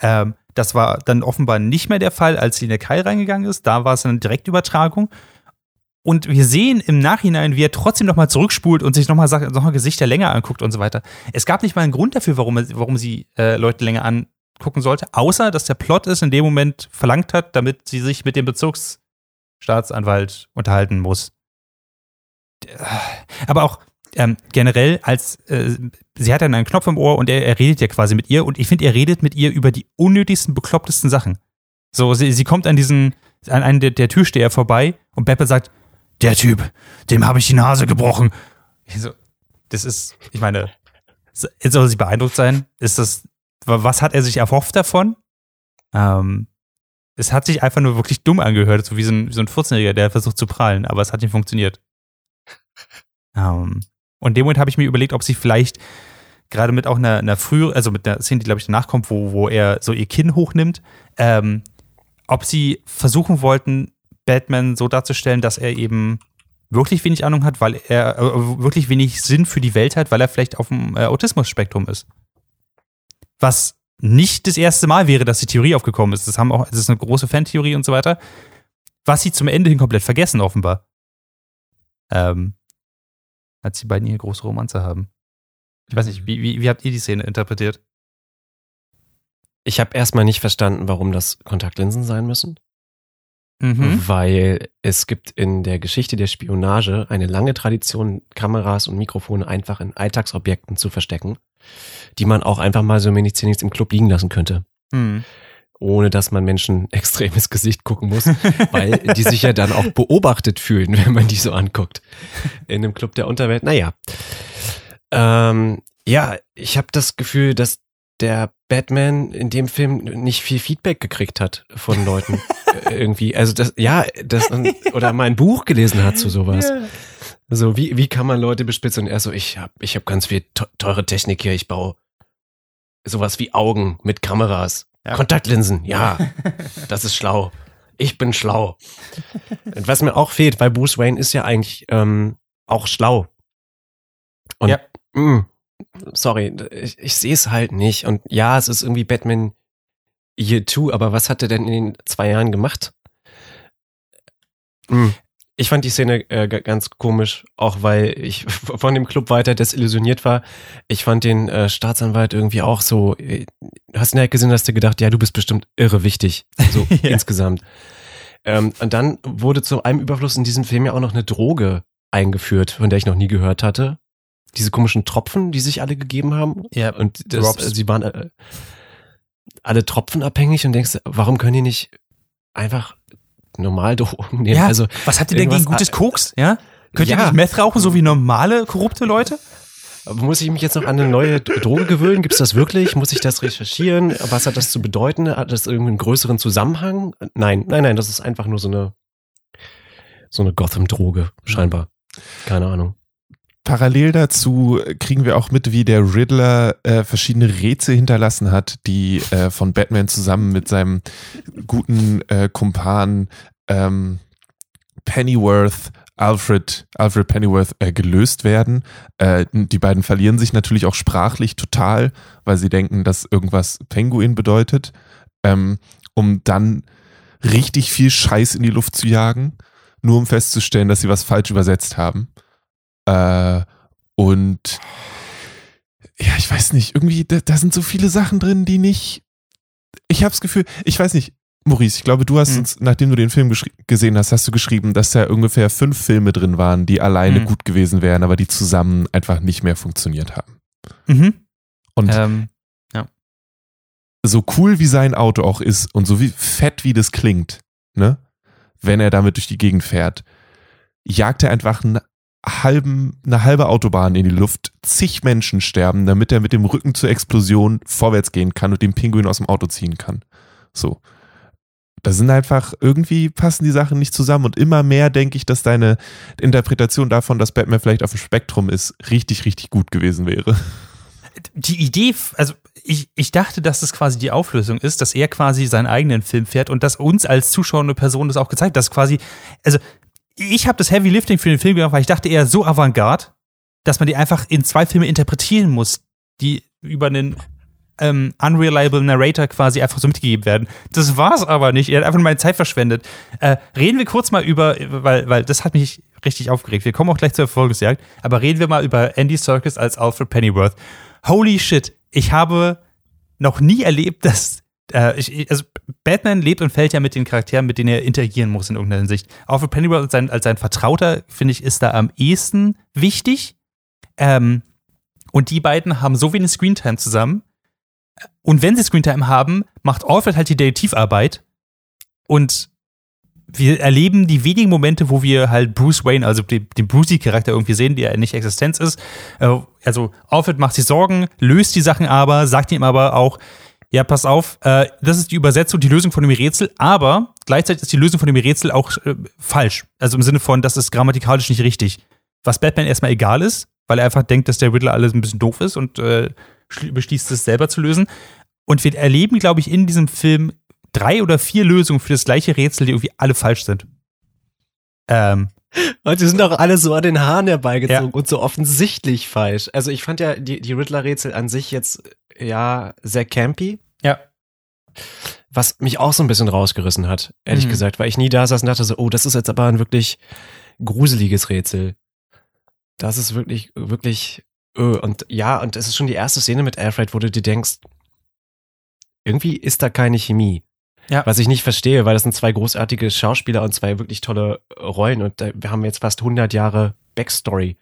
Ähm, das war dann offenbar nicht mehr der Fall, als sie in der Kai reingegangen ist. Da war es eine Direktübertragung. Und wir sehen im Nachhinein, wie er trotzdem nochmal zurückspult und sich nochmal noch Gesichter länger anguckt und so weiter. Es gab nicht mal einen Grund dafür, warum, warum sie äh, Leute länger angucken sollte, außer dass der Plot es in dem Moment verlangt hat, damit sie sich mit dem Bezugsstaatsanwalt unterhalten muss. Aber auch ähm, generell, als äh, sie hat dann einen Knopf im Ohr und er, er redet ja quasi mit ihr und ich finde, er redet mit ihr über die unnötigsten, beklopptesten Sachen. So, sie, sie kommt an diesen, an einen der, der Türsteher vorbei und Beppe sagt, der Typ, dem habe ich die Nase gebrochen. Ich so, das ist, ich meine, soll sie beeindruckt sein? Ist das, was hat er sich erhofft davon? Ähm, es hat sich einfach nur wirklich dumm angehört, so wie so ein, so ein 14-Jähriger, der versucht zu prallen, aber es hat nicht funktioniert. Ähm, und in dem Moment habe ich mir überlegt, ob sie vielleicht gerade mit auch einer, einer früheren, also mit einer Szene, die glaube ich danach kommt, wo, wo er so ihr Kinn hochnimmt, ähm, ob sie versuchen wollten, Batman so darzustellen, dass er eben wirklich wenig Ahnung hat, weil er äh, wirklich wenig Sinn für die Welt hat, weil er vielleicht auf dem äh, Autismus-Spektrum ist. Was nicht das erste Mal wäre, dass die Theorie aufgekommen ist. Das, haben auch, das ist eine große Fantheorie und so weiter. Was sie zum Ende hin komplett vergessen, offenbar. Ähm, als die beiden ihre große Romanze haben. Ich weiß nicht, wie, wie, wie habt ihr die Szene interpretiert? Ich habe erstmal nicht verstanden, warum das Kontaktlinsen sein müssen. Mhm. Weil es gibt in der Geschichte der Spionage eine lange Tradition, Kameras und Mikrofone einfach in Alltagsobjekten zu verstecken, die man auch einfach mal so im im Club liegen lassen könnte. Mhm. Ohne dass man Menschen extremes Gesicht gucken muss, weil die sich ja dann auch beobachtet fühlen, wenn man die so anguckt. In einem Club der Unterwelt. Naja. Ähm, ja, ich habe das Gefühl, dass der Batman in dem Film nicht viel Feedback gekriegt hat von Leuten. Äh, irgendwie. Also das, ja, das, oder mal ein Buch gelesen hat zu sowas. Yeah. So, wie, wie kann man Leute bespitzen? Und er so, ich hab, ich hab ganz viel teure Technik hier, ich baue sowas wie Augen mit Kameras. Ja. Kontaktlinsen, ja, das ist schlau. Ich bin schlau. Und was mir auch fehlt, weil Bruce Wayne ist ja eigentlich ähm, auch schlau. Und ja. mh, mm, sorry, ich, ich sehe es halt nicht. Und ja, es ist irgendwie Batman Year 2, aber was hat er denn in den zwei Jahren gemacht? Hm. Ich fand die Szene äh, ganz komisch, auch weil ich von dem Club weiter desillusioniert war. Ich fand den äh, Staatsanwalt irgendwie auch so, äh, hast du nicht gesehen, hast du gedacht, ja, du bist bestimmt irre wichtig, so ja. insgesamt. Ähm, und dann wurde zu einem Überfluss in diesem Film ja auch noch eine Droge eingeführt, von der ich noch nie gehört hatte diese komischen Tropfen, die sich alle gegeben haben. Ja, und das, sie waren äh, alle tropfenabhängig und denkst, warum können die nicht einfach normal Drogen nehmen? Ja, also was habt ihr denn gegen gutes Koks? Ja? Könnt ja. ihr nicht Meth rauchen, so wie normale, korrupte Leute? Muss ich mich jetzt noch an eine neue Droge gewöhnen? Gibt es das wirklich? Muss ich das recherchieren? Was hat das zu bedeuten? Hat das irgendwie einen größeren Zusammenhang? Nein, nein, nein, das ist einfach nur so eine, so eine Gotham-Droge, scheinbar. Keine Ahnung. Parallel dazu kriegen wir auch mit, wie der Riddler äh, verschiedene Rätsel hinterlassen hat, die äh, von Batman zusammen mit seinem guten äh, Kumpan ähm, Pennyworth, Alfred, Alfred Pennyworth äh, gelöst werden. Äh, die beiden verlieren sich natürlich auch sprachlich total, weil sie denken, dass irgendwas Penguin bedeutet, ähm, um dann richtig viel Scheiß in die Luft zu jagen, nur um festzustellen, dass sie was falsch übersetzt haben. Äh, und ja, ich weiß nicht, irgendwie, da, da, sind so viele Sachen drin, die nicht. Ich habe das Gefühl, ich weiß nicht, Maurice, ich glaube, du hast hm. uns, nachdem du den Film gesehen hast, hast du geschrieben, dass da ungefähr fünf Filme drin waren, die alleine hm. gut gewesen wären, aber die zusammen einfach nicht mehr funktioniert haben. Mhm. Und ähm, ja. so cool wie sein Auto auch ist und so wie fett wie das klingt, ne, wenn er damit durch die Gegend fährt, jagt er einfach einen halben, eine halbe Autobahn in die Luft, zig Menschen sterben, damit er mit dem Rücken zur Explosion vorwärts gehen kann und den Pinguin aus dem Auto ziehen kann. So. da sind einfach, irgendwie passen die Sachen nicht zusammen und immer mehr denke ich, dass deine Interpretation davon, dass Batman vielleicht auf dem Spektrum ist, richtig, richtig gut gewesen wäre. Die Idee, also ich, ich dachte, dass das quasi die Auflösung ist, dass er quasi seinen eigenen Film fährt und dass uns als zuschauende Person das auch gezeigt, dass quasi, also ich habe das Heavy Lifting für den Film gemacht, weil ich dachte, er ist so avantgarde, dass man die einfach in zwei Filme interpretieren muss, die über einen ähm, unreliable Narrator quasi einfach so mitgegeben werden. Das war's aber nicht. Er hat einfach nur meine Zeit verschwendet. Äh, reden wir kurz mal über, weil, weil das hat mich richtig aufgeregt. Wir kommen auch gleich zur Erfolgsjagd, aber reden wir mal über Andy Serkis als Alfred Pennyworth. Holy shit, ich habe noch nie erlebt, dass äh, ich, also Batman lebt und fällt ja mit den Charakteren, mit denen er interagieren muss in irgendeiner Hinsicht. Alfred Pennyworth als sein, als sein Vertrauter, finde ich, ist da am ehesten wichtig. Ähm, und die beiden haben so wenig Screentime zusammen. Und wenn sie Screentime haben, macht Alfred halt die Detektivarbeit. Und wir erleben die wenigen Momente, wo wir halt Bruce Wayne, also den, den Brucey-Charakter irgendwie sehen, der nicht Existenz ist. Äh, Also Alfred macht sich Sorgen, löst die Sachen aber, sagt ihm aber auch, ja, pass auf, äh, das ist die Übersetzung, die Lösung von dem Rätsel, aber gleichzeitig ist die Lösung von dem Rätsel auch äh, falsch. Also im Sinne von, das ist grammatikalisch nicht richtig. Was Batman erstmal egal ist, weil er einfach denkt, dass der Riddler alles ein bisschen doof ist und äh, schli- beschließt es selber zu lösen. Und wir erleben, glaube ich, in diesem Film drei oder vier Lösungen für das gleiche Rätsel, die irgendwie alle falsch sind. Ähm, Und die sind auch alle so an den Haaren herbeigezogen Ja. und so offensichtlich falsch. Also ich fand ja die, die Riddler-Rätsel an sich jetzt ja sehr campy, ja. was mich auch so ein bisschen rausgerissen hat, ehrlich Mhm. gesagt, weil ich nie da saß und dachte so, oh, das ist jetzt aber ein wirklich gruseliges Rätsel. Das ist wirklich, wirklich, öh. und ja, und es ist schon die erste Szene mit Alfred, wo du dir denkst, irgendwie ist da keine Chemie. Ja. Was ich nicht verstehe, weil das sind zwei großartige Schauspieler und zwei wirklich tolle Rollen und wir haben jetzt fast 100 Jahre Backstory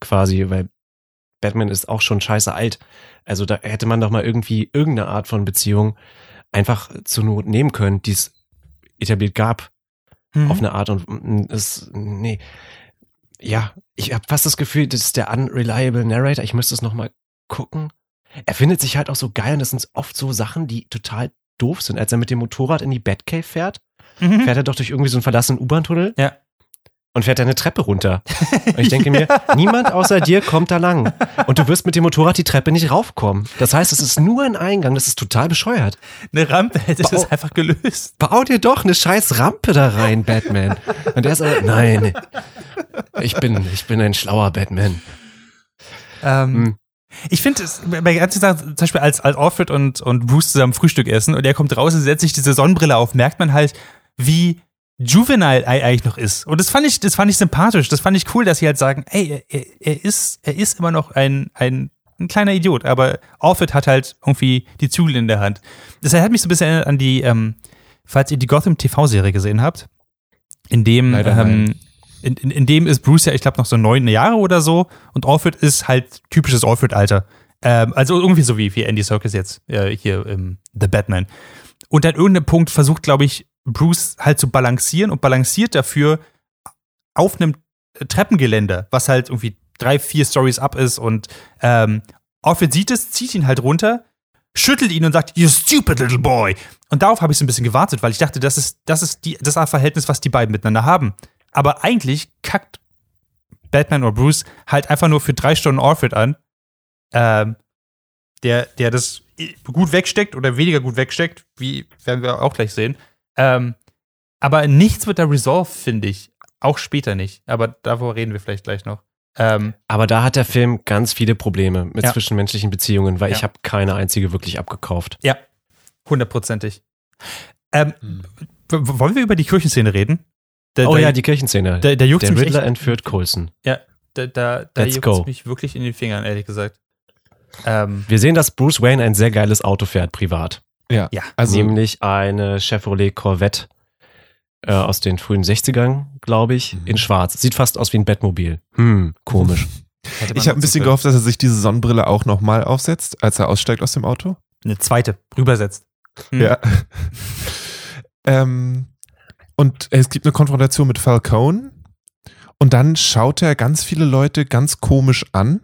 quasi, weil Batman ist auch schon scheiße alt. Also da hätte man doch mal irgendwie irgendeine Art von Beziehung einfach zur Not nehmen können, die es etabliert gab Mhm. auf eine Art und es nee ja ich habe fast das Gefühl das ist der unreliable Narrator ich müsste es noch mal gucken er findet sich halt auch so geil und das sind oft so Sachen die total doof sind als er mit dem Motorrad in die Batcave fährt Mhm. fährt er doch durch irgendwie so einen verlassenen U-Bahn-Tunnel Ja. Und fährt eine Treppe runter und ich denke mir niemand außer dir kommt da lang und du wirst mit dem Motorrad die Treppe nicht raufkommen das heißt es ist nur ein Eingang das ist total bescheuert Eine Rampe hätte Bau- das einfach gelöst. bau dir doch eine scheiß Rampe da rein, Batman. Und er ist aber, nein, ich bin, ich bin ein schlauer Batman. Ähm, Hm. Ich finde es bei ganzen Sachen, zum Beispiel als, als Alfred und, und Bruce zusammen Frühstück essen und er kommt raus und setzt sich diese Sonnenbrille auf, merkt man halt, wie juvenile eigentlich noch ist. Und das fand ich, das fand ich sympathisch. Das fand ich cool, dass sie halt sagen, ey, er, er ist, er ist immer noch ein, ein, ein kleiner Idiot, aber Alfred hat halt irgendwie die Zügel in der Hand. Das hat mich so ein bisschen erinnert an die, ähm, falls ihr die Gotham TV-Serie gesehen habt, in dem, ähm, in, in, in dem ist Bruce ja, ich glaube, noch so neun Jahre oder so und Alfred ist halt typisches Alfred-Alter. Ähm, also irgendwie so wie, wie Andy Serkis jetzt äh, hier im The Batman. Und an irgendeinem Punkt versucht, glaube ich, Bruce halt zu balancieren und balanciert dafür auf einem Treppengeländer, was halt irgendwie drei, vier Stories up ist und ähm, Alfred sieht es, zieht ihn halt runter, schüttelt ihn und sagt, you stupid little boy. Und darauf habe ich so ein bisschen gewartet, weil ich dachte, das ist, das ist die, das Verhältnis, was die beiden miteinander haben. Aber eigentlich kackt Batman oder Bruce halt einfach nur für drei Stunden Alfred an, ähm, der, der das gut wegsteckt oder weniger gut wegsteckt, wie werden wir auch gleich sehen. Ähm, aber nichts wird da resolved, finde ich. Auch später nicht. Aber davor reden wir vielleicht gleich noch. Ähm, Aber da hat der Film ganz viele Probleme mit Ja. zwischenmenschlichen Beziehungen, weil Ja. ich habe keine einzige wirklich abgekauft. ja, hundertprozentig. Ähm, Hm. wollen wir über die Kirchenszene reden? Da, Oh da, ja, die Kirchenszene. da, da juckt der Riddler echt, entführt Coulson. da, da, da Let's juckt's go. mich wirklich in den Fingern, ehrlich gesagt. Ähm, Wir sehen, dass Bruce Wayne ein sehr geiles Auto fährt, privat. Ja, Ja. also Nämlich eine Chevrolet Corvette äh, aus den frühen 60ern, glaube ich, Mhm. in schwarz. Sieht fast aus wie ein Bettmobil. Hm, komisch. ich habe ein bisschen gehofft, dass er sich diese Sonnenbrille auch nochmal aufsetzt, als er aussteigt aus dem Auto. Eine zweite, rübersetzt. Hm. Ja. ähm, und es gibt eine Konfrontation mit Falcone und dann schaut er ganz viele Leute ganz komisch an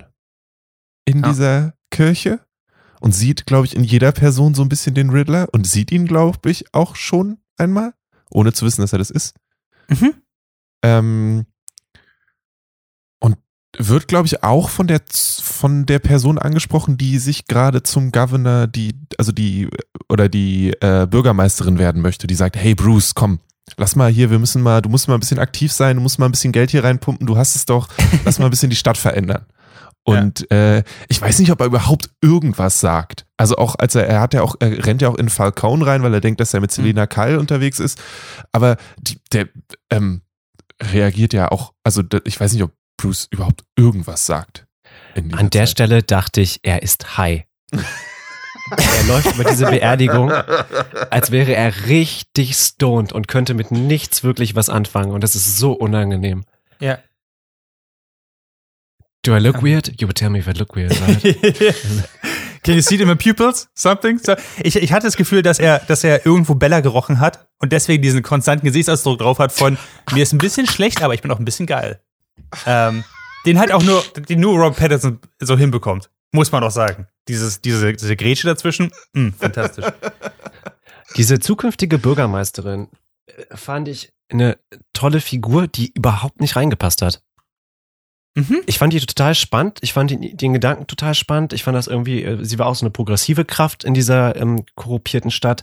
in Ja. dieser Kirche und sieht, glaube ich, in jeder Person so ein bisschen den Riddler und sieht ihn, glaube ich, auch schon einmal. ohne zu wissen, dass er das ist. Mhm. Ähm, und wird, glaube ich, auch von der von der Person angesprochen, die sich gerade zum Governor, die, also die, oder die äh, Bürgermeisterin werden möchte, die sagt, hey Bruce, komm, lass mal hier, wir müssen mal, du musst mal ein bisschen aktiv sein, du musst mal ein bisschen Geld hier reinpumpen, du hast es doch, lass mal ein bisschen die Stadt verändern. Und äh, ich weiß nicht, ob er überhaupt irgendwas sagt. Also auch als er, er hat ja auch, er rennt ja auch in Falcone rein, weil er denkt, dass er mit Selena Kyle unterwegs ist. Aber die, der ähm, reagiert ja auch, also ich weiß nicht, ob Bruce überhaupt irgendwas sagt. An der Zeit. Stelle dachte ich, er ist high. er läuft über diese Beerdigung, als wäre er richtig stoned und könnte mit nichts wirklich was anfangen. Und das ist so unangenehm. Ja. Do I look weird? You would tell me if I look weird, right? Can you see it in my pupils? Something? So, ich, ich hatte das Gefühl, dass er, dass er irgendwo Bella gerochen hat und deswegen diesen konstanten Gesichtsausdruck drauf hat von mir ist ein bisschen schlecht, aber ich bin auch ein bisschen geil. Ähm, den halt auch nur, den nur Rob Patterson so hinbekommt. Muss man doch sagen. Dieses, diese, diese Grätsche dazwischen, mh, fantastisch. Diese zukünftige Bürgermeisterin äh, fand ich eine tolle Figur, die überhaupt nicht reingepasst hat. Mhm. Ich fand die total spannend. Ich fand den, den Gedanken total spannend. Ich fand das irgendwie, äh, sie war auch so eine progressive Kraft in dieser ähm, korruptierten Stadt.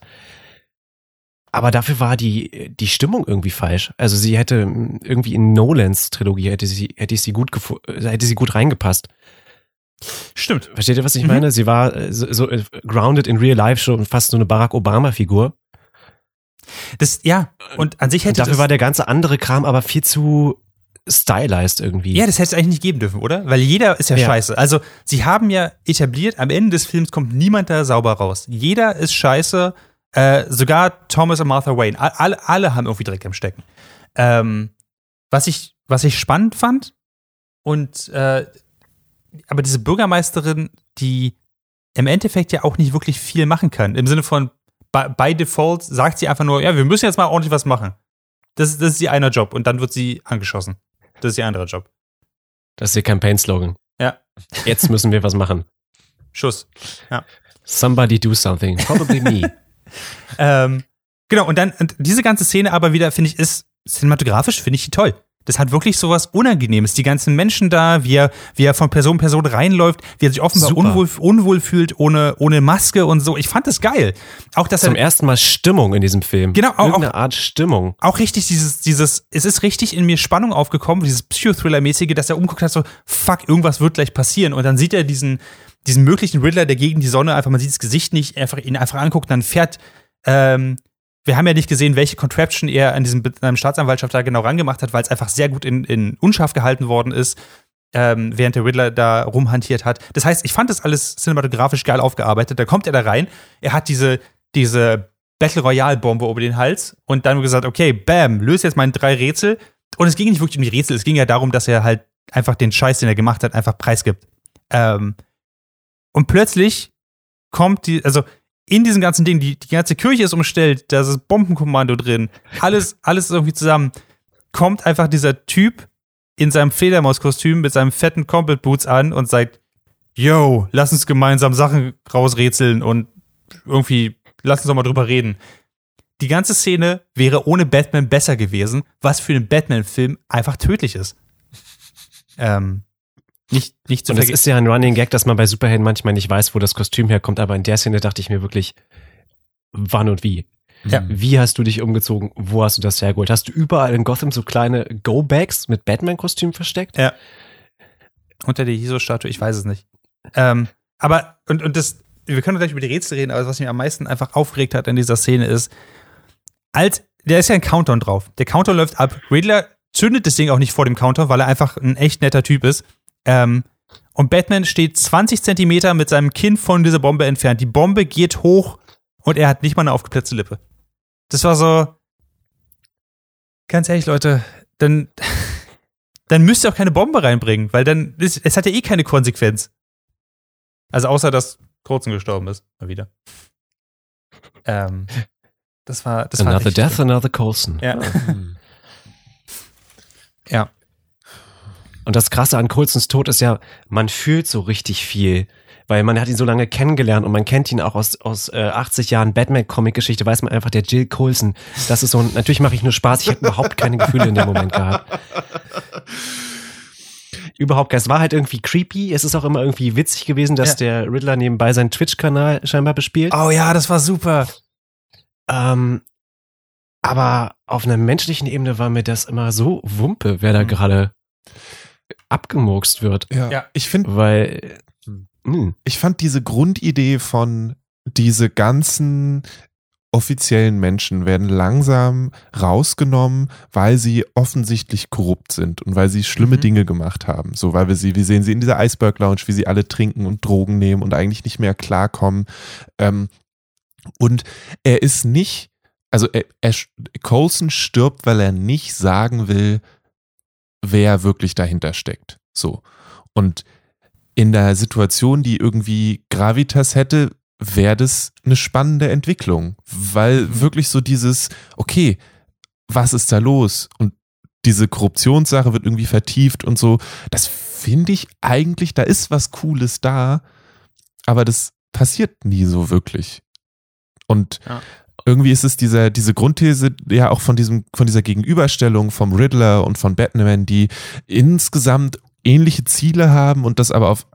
Aber dafür war die, die Stimmung irgendwie falsch. Also sie hätte ähm, irgendwie in Nolans Trilogie hätte sie, hätte ich sie gut äh, hätte sie gut reingepasst. Stimmt. Versteht ihr, was ich Mhm. meine? Sie war äh, so, so äh, grounded in real life schon fast so eine Barack Obama Figur. Das, ja, und an sich Und hätte dafür das, war der ganze andere Kram aber viel zu stylized irgendwie. Ja, das hätte es eigentlich nicht geben dürfen, oder? Weil jeder ist ja, Ja. scheiße. Also, sie haben ja etabliert, am Ende des Films kommt niemand da sauber raus. Jeder ist scheiße, äh, sogar Thomas und Martha Wayne. All- Alle, alle haben irgendwie Dreck am Stecken. Ähm, was, ich, was ich spannend fand, und äh, aber diese Bürgermeisterin, die im Endeffekt ja auch nicht wirklich viel machen kann. Im Sinne von, by, by default sagt sie einfach nur, ja, wir müssen jetzt mal ordentlich was machen. Das, das ist ihr einer Job und dann wird sie angeschossen. Das ist ihr anderer Job. Das ist ihr Campaign-Slogan. Ja. Jetzt müssen wir was machen. Schuss. Somebody do something. Probably me. Ähm, genau, und dann und diese ganze Szene aber wieder, finde ich, ist cinematografisch, finde ich die toll. Das hat wirklich sowas Unangenehmes. Die ganzen Menschen da, wie er, wie er von Person zu Person reinläuft, wie er sich offenbar unwohl, unwohl fühlt, ohne, ohne Maske und so. Ich fand das geil. Auch, dass Zum er, ersten Mal Stimmung in diesem Film. Genau, auch- Irgendeine Art Stimmung. auch richtig dieses, dieses, es ist richtig in mir Spannung aufgekommen, dieses Psychothriller-mäßige, dass er umguckt hat, so, fuck, irgendwas wird gleich passieren. Und dann sieht er diesen, diesen möglichen Riddler, der gegen die Sonne einfach, man sieht das Gesicht nicht, einfach ihn einfach anguckt, dann fährt, ähm, wir haben ja nicht gesehen, welche Contraption er an diesem an Staatsanwaltschaft da genau rangemacht hat, weil es einfach sehr gut in, in unscharf gehalten worden ist, ähm, während der Riddler da rumhantiert hat. Das heißt, ich fand das alles cinematografisch geil aufgearbeitet. Da kommt er da rein, er hat diese, diese Battle Royale Bombe über den Hals und dann gesagt, okay, bam, löse jetzt meine drei Rätsel. Und es ging nicht wirklich um die Rätsel, es ging ja darum, dass er halt einfach den Scheiß, den er gemacht hat, einfach preisgibt. Ähm, und plötzlich kommt die, also in diesem ganzen Ding, die, die ganze Kirche ist umstellt, da ist Bombenkommando drin, alles, alles irgendwie zusammen. Kommt einfach dieser Typ in seinem Fledermauskostüm mit seinem fetten Combat Boots an und sagt, yo, lass uns gemeinsam Sachen rausrätseln und irgendwie, lass uns doch mal drüber reden. Die ganze Szene wäre ohne Batman besser gewesen, was für einen Batman-Film einfach tödlich ist. Ähm, nicht, nicht zu Und es ist ja ein Running Gag, dass man bei Superhelden manchmal nicht weiß, wo das Kostüm herkommt, aber in der Szene dachte ich mir wirklich, wann und wie? Ja. Wie hast du dich umgezogen? Wo hast du das hergeholt? Hast du überall in Gotham so kleine Go-Bags mit Batman-Kostüm versteckt? Ja. Unter der Hiso-Statue, ich weiß es nicht. Ähm, aber, und, und das, wir können gleich über die Rätsel reden, aber was mich am meisten einfach aufgeregt hat in dieser Szene ist, als, da ist ja ein Countdown drauf. Der Countdown läuft ab. Riddler zündet das Ding auch nicht vor dem Countdown, weil er einfach ein echt netter Typ ist. Ähm, und Batman steht 20 Zentimeter mit seinem Kinn von dieser Bombe entfernt. Die Bombe geht hoch und er hat nicht mal eine aufgeplatzte Lippe. Das war so, ganz ehrlich, Leute, dann, dann müsst ihr auch keine Bombe reinbringen, weil dann, es, es hat ja eh keine Konsequenz. Also außer, dass Kurzen gestorben ist, mal wieder. Ähm, das war, das war another richtig- death, another Coulson. Ja, ja. Und das Krasse an Coulsons Tod ist ja, man fühlt so richtig viel. Weil man hat ihn so lange kennengelernt und man kennt ihn auch aus, aus äh, 80 Jahren Batman-Comic-Geschichte, weiß man einfach, der Jill Coulson. Das ist so, ein- natürlich mache ich nur Spaß, ich hätte überhaupt keine Gefühle in dem Moment gehabt. Überhaupt. Es war halt irgendwie creepy. Es ist auch immer irgendwie witzig gewesen, dass Ja. der Riddler nebenbei seinen Twitch-Kanal scheinbar bespielt. Oh ja, das war super. Ähm, aber auf einer menschlichen Ebene war mir das immer so Wumpe, wer da Mhm. gerade abgemurkst wird. Ja. Ja. Ich finde, Weil, Hm. mh, ich fand diese Grundidee von diese ganzen offiziellen Menschen werden langsam rausgenommen, weil sie offensichtlich korrupt sind und weil sie schlimme Mhm. Dinge gemacht haben. So, weil wir sie, wir sehen sie in dieser Iceberg Lounge, wie sie alle trinken und Drogen nehmen und eigentlich nicht mehr klarkommen. Ähm, und er ist nicht, also er, er, Coulson stirbt, weil er nicht sagen will, wer wirklich dahinter steckt. So. Und in der Situation, die irgendwie Gravitas hätte, wäre das eine spannende Entwicklung, weil Mhm. wirklich so dieses, okay, was ist da los? Und diese Korruptionssache wird irgendwie vertieft und so. Das finde ich eigentlich, da ist was Cooles da, aber das passiert nie so wirklich. Und Ja. Irgendwie ist es dieser, diese Grundthese ja auch von diesem, von dieser Gegenüberstellung vom Riddler und von Batman, die insgesamt ähnliche Ziele haben und das aber auf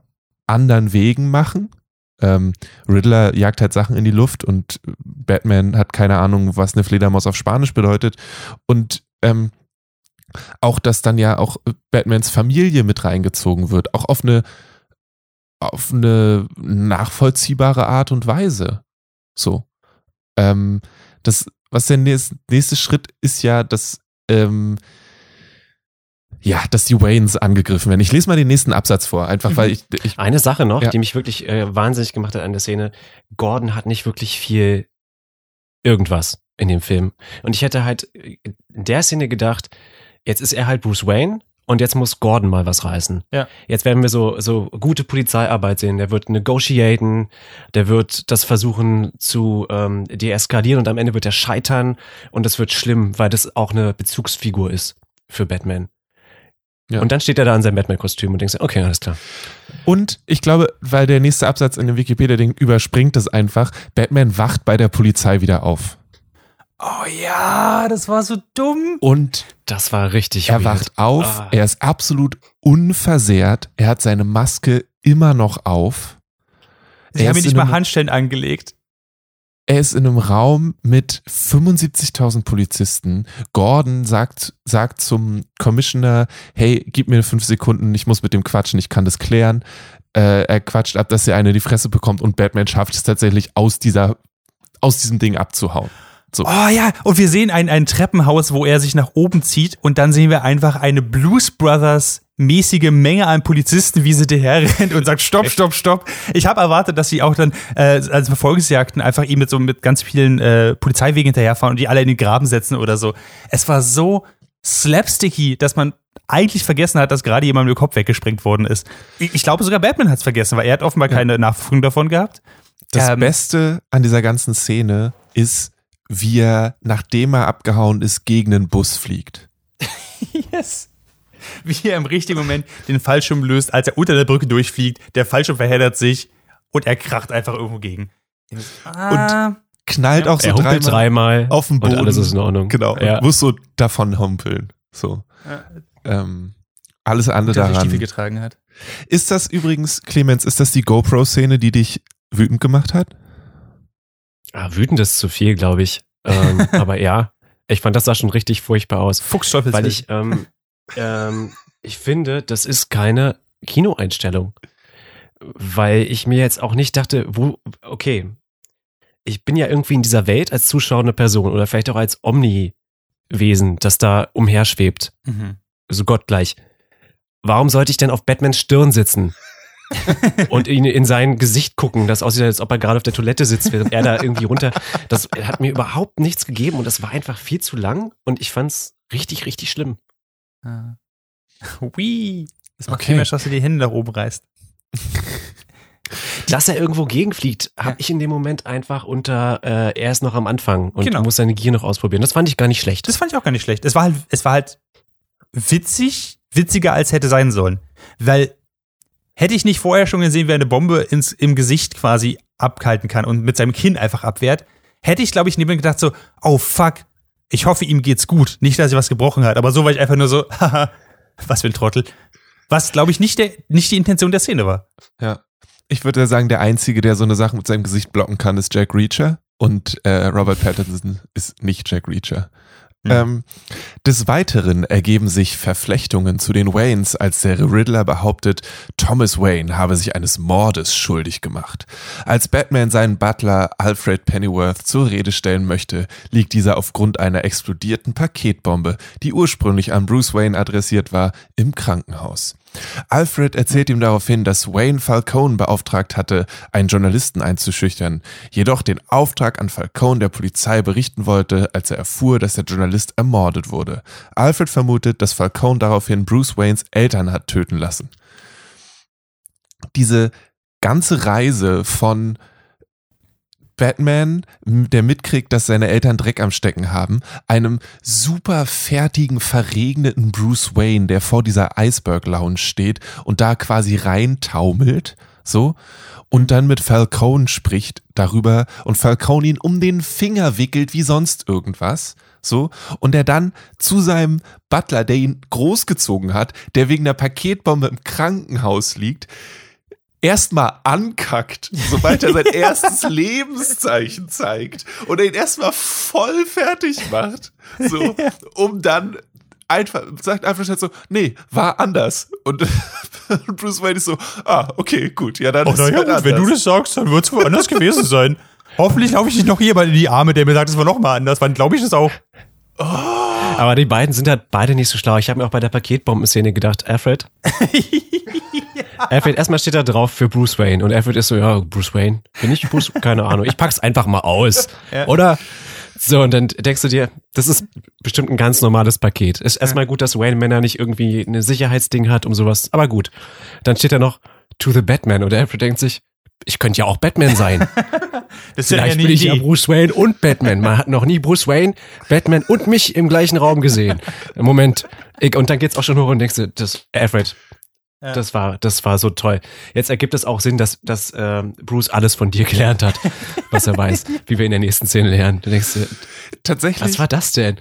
anderen Wegen machen. Ähm, Riddler jagt halt Sachen in die Luft und Batman hat keine Ahnung, was eine Fledermaus auf Spanisch bedeutet. Und ähm, auch, dass dann ja auch Batmans Familie mit reingezogen wird, auch auf eine, auf eine nachvollziehbare Art und Weise. So. Ähm, das, was der nächste, Schritt ist ja, dass ähm, ja, dass die Waynes angegriffen werden. Ich lese mal den nächsten Absatz vor, einfach weil ich, ich Eine Sache noch, Ja. die mich wirklich äh, wahnsinnig gemacht hat an der Szene. Gordon hat nicht wirklich viel irgendwas in dem Film. Und ich hätte halt in der Szene gedacht, jetzt ist er halt Bruce Wayne und jetzt muss Gordon mal was reißen. Ja. Jetzt werden wir so, so gute Polizeiarbeit sehen. Der wird negotiaten, der wird das versuchen zu ähm, deeskalieren und am Ende wird er scheitern und das wird schlimm, weil das auch eine Bezugsfigur ist für Batman. Ja. Und dann steht er da in seinem Batman-Kostüm und denkt, okay, alles klar. Und ich glaube, weil der nächste Absatz in dem Wikipedia-Ding überspringt das einfach, Batman wacht bei der Polizei wieder auf. Oh ja, das war so dumm. Und Das war richtig er weird. wacht auf, Ah. er ist absolut unversehrt, er hat seine Maske immer noch auf. Sie Er haben mir nicht mal einem- Handstellen angelegt. Er ist in einem Raum mit 75.000 Polizisten. Gordon sagt, sagt zum Commissioner, hey, gib mir fünf Sekunden, ich muss mit dem quatschen, ich kann das klären. Äh, er quatscht ab, dass er eine in die Fresse bekommt und Batman schafft es tatsächlich aus dieser, aus diesem Ding abzuhauen. So. Oh ja, und wir sehen ein, ein Treppenhaus, wo er sich nach oben zieht und dann sehen wir einfach eine Blues Brothers mäßige Menge an Polizisten, wie sie daher rennt und sagt, stopp, stopp, stopp. Ich habe erwartet, dass sie auch dann äh, als Verfolgungsjagden einfach ihm mit so mit ganz vielen äh, Polizeiwegen hinterherfahren und die alle in den Graben setzen oder so. Es war so slapsticky, dass man eigentlich vergessen hat, dass gerade jemand mit dem Kopf weggesprengt worden ist. Ich, glaube, sogar Batman hat es vergessen, weil er hat offenbar keine Nachverfolgung davon gehabt. Das Ähm, Beste an dieser ganzen Szene ist, wie er, nachdem er abgehauen ist, gegen einen Bus fliegt. Yes. Wie er im richtigen Moment den Fallschirm löst, als er unter der Brücke durchfliegt, der Fallschirm verheddert sich und er kracht einfach irgendwo gegen. Ah, Knallt Ja. auch so dreimal dreimal auf den Boden. und alles ist in Ordnung. Genau, Ja. und muss so davon humpeln. So. Ähm, alles andere der sich Stiefel daran. getragen hat. Ist das übrigens, Clemens, ist das die GoPro-Szene, die dich wütend gemacht hat? Ah, wütend ist zu viel, glaube ich. Ähm, aber ja, ich fand das sah schon richtig furchtbar aus. Fuchsteufel. Weil ich, ähm, ähm, ich finde, das ist keine Kinoeinstellung. Weil ich mir jetzt auch nicht dachte, wo, okay, ich bin ja irgendwie in dieser Welt als zuschauende Person oder vielleicht auch als Omni-Wesen, das da umherschwebt, Mhm. so gottgleich. Warum sollte ich denn auf Batmans Stirn sitzen? und ihn in sein Gesicht gucken, das aussieht, als ob er gerade auf der Toilette sitzt, während er da irgendwie runter. Das hat mir überhaupt nichts gegeben und das war einfach viel zu lang und ich fand's richtig, richtig schlimm. Ah. Hui. Das macht Okay. viel mehr Spaß, wenn du die Hände nach oben reißt. Dass er irgendwo gegenfliegt, habe Ja. ich in dem Moment einfach unter, äh, er ist noch am Anfang und Genau. muss seine Gier noch ausprobieren. Das fand ich gar nicht schlecht. Das fand ich auch gar nicht schlecht. Es war halt, es war halt witzig, witziger als hätte sein sollen. Weil hätte ich nicht vorher schon gesehen, wie er eine Bombe ins, im Gesicht quasi abkalten kann und mit seinem Kinn einfach abwehrt, hätte ich, glaube ich, neben mir gedacht so, oh fuck, ich hoffe, ihm geht's gut. Nicht, dass er was gebrochen hat, aber so war ich einfach nur so, haha, was für ein Trottel. Was, glaube ich, nicht, der, nicht die Intention der Szene war. Ja. Ich würde sagen, der Einzige, der so eine Sache mit seinem Gesicht blocken kann, ist Jack Reacher. Und äh, Robert Pattinson ist nicht Jack Reacher. Mhm. Ähm, des Weiteren ergeben sich Verflechtungen zu den Waynes, als der Riddler behauptet, Thomas Wayne habe sich eines Mordes schuldig gemacht. Als Batman seinen Butler Alfred Pennyworth zur Rede stellen möchte, liegt dieser aufgrund einer explodierten Paketbombe, die ursprünglich an Bruce Wayne adressiert war, im Krankenhaus. Alfred erzählt ihm daraufhin, dass Wayne Falcone beauftragt hatte, einen Journalisten einzuschüchtern, jedoch den Auftrag an Falcone der Polizei berichten wollte, als er erfuhr, dass der Journalist ermordet wurde. Alfred vermutet, dass Falcone daraufhin Bruce Waynes Eltern hat töten lassen. Diese ganze Reise von Batman, der mitkriegt, dass seine Eltern Dreck am Stecken haben, einem super fertigen, verregneten Bruce Wayne, der vor dieser Iceberg Lounge steht und da quasi reintaumelt, so, und dann mit Falcone spricht darüber und Falcone ihn um den Finger wickelt wie sonst irgendwas, so, und er dann zu seinem Butler, der ihn großgezogen hat, der wegen der Paketbombe im Krankenhaus liegt, erstmal ankackt, sobald er sein erstes Lebenszeichen zeigt und ihn erstmal voll fertig macht, so, um dann einfach, sagt einfach so, nee, war anders. Und Bruce Wayne ist so, ah, okay, gut, ja, dann Oh, ist naja, halt gut, wenn du das sagst, dann wird es wohl anders gewesen sein. Hoffentlich laufe ich nicht noch jemand in die Arme, der mir sagt, es war noch mal anders. Wann glaube ich das auch? Aber die beiden sind halt beide nicht so schlau. Ich habe mir auch bei der Paketbomben-Szene gedacht, Alfred. Alfred, erstmal steht da drauf für Bruce Wayne. Und Alfred ist so, ja, Bruce Wayne. Bin ich Bruce? Keine Ahnung. Ich pack's einfach mal aus. Ja. Oder? So, und dann denkst du dir, das ist bestimmt ein ganz normales Paket. Ist erstmal gut, dass Wayne Männer nicht irgendwie ein Sicherheitsding hat um sowas. Aber gut. Dann steht da noch, to the Batman. Und Alfred denkt sich, ich könnte ja auch Batman sein. Das ist ja Vielleicht eine bin ich ja. Bruce Wayne und Batman. Man hat noch nie Bruce Wayne, Batman und mich im gleichen Raum gesehen. Moment. Ich, und dann geht's auch schon hoch und denkst du, das, Alfred, Ja. das war, das war so toll. Jetzt ergibt es auch Sinn, dass, dass ähm, Bruce alles von dir gelernt hat, was er weiß, wie wir in der nächsten Szene lernen. Du denkst, Tatsächlich, was war das denn?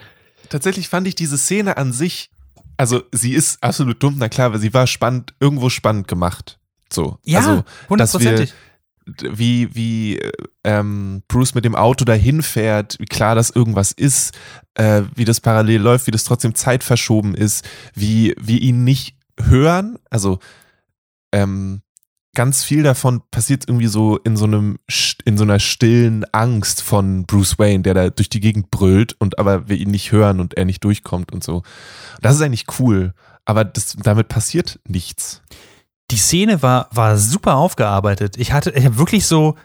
tatsächlich fand ich diese Szene an sich, also sie ist absolut dumm, na klar, aber sie war spannend, irgendwo spannend gemacht. So. Ja, also, dass wir, hundertprozentig. Wie, wie äh, ähm, Bruce mit dem Auto dahin fährt, wie klar das irgendwas ist, äh, wie das parallel läuft, wie das trotzdem zeitverschoben ist, wie wir ihn nicht hören. Also ähm, ganz viel davon passiert irgendwie so in so einem in so einer stillen Angst von Bruce Wayne, der da durch die Gegend brüllt und aber wir ihn nicht hören und er nicht durchkommt und so. Das ist eigentlich cool, aber das, damit passiert nichts. Die Szene war, war super aufgearbeitet. Ich hatte, ich habe wirklich so,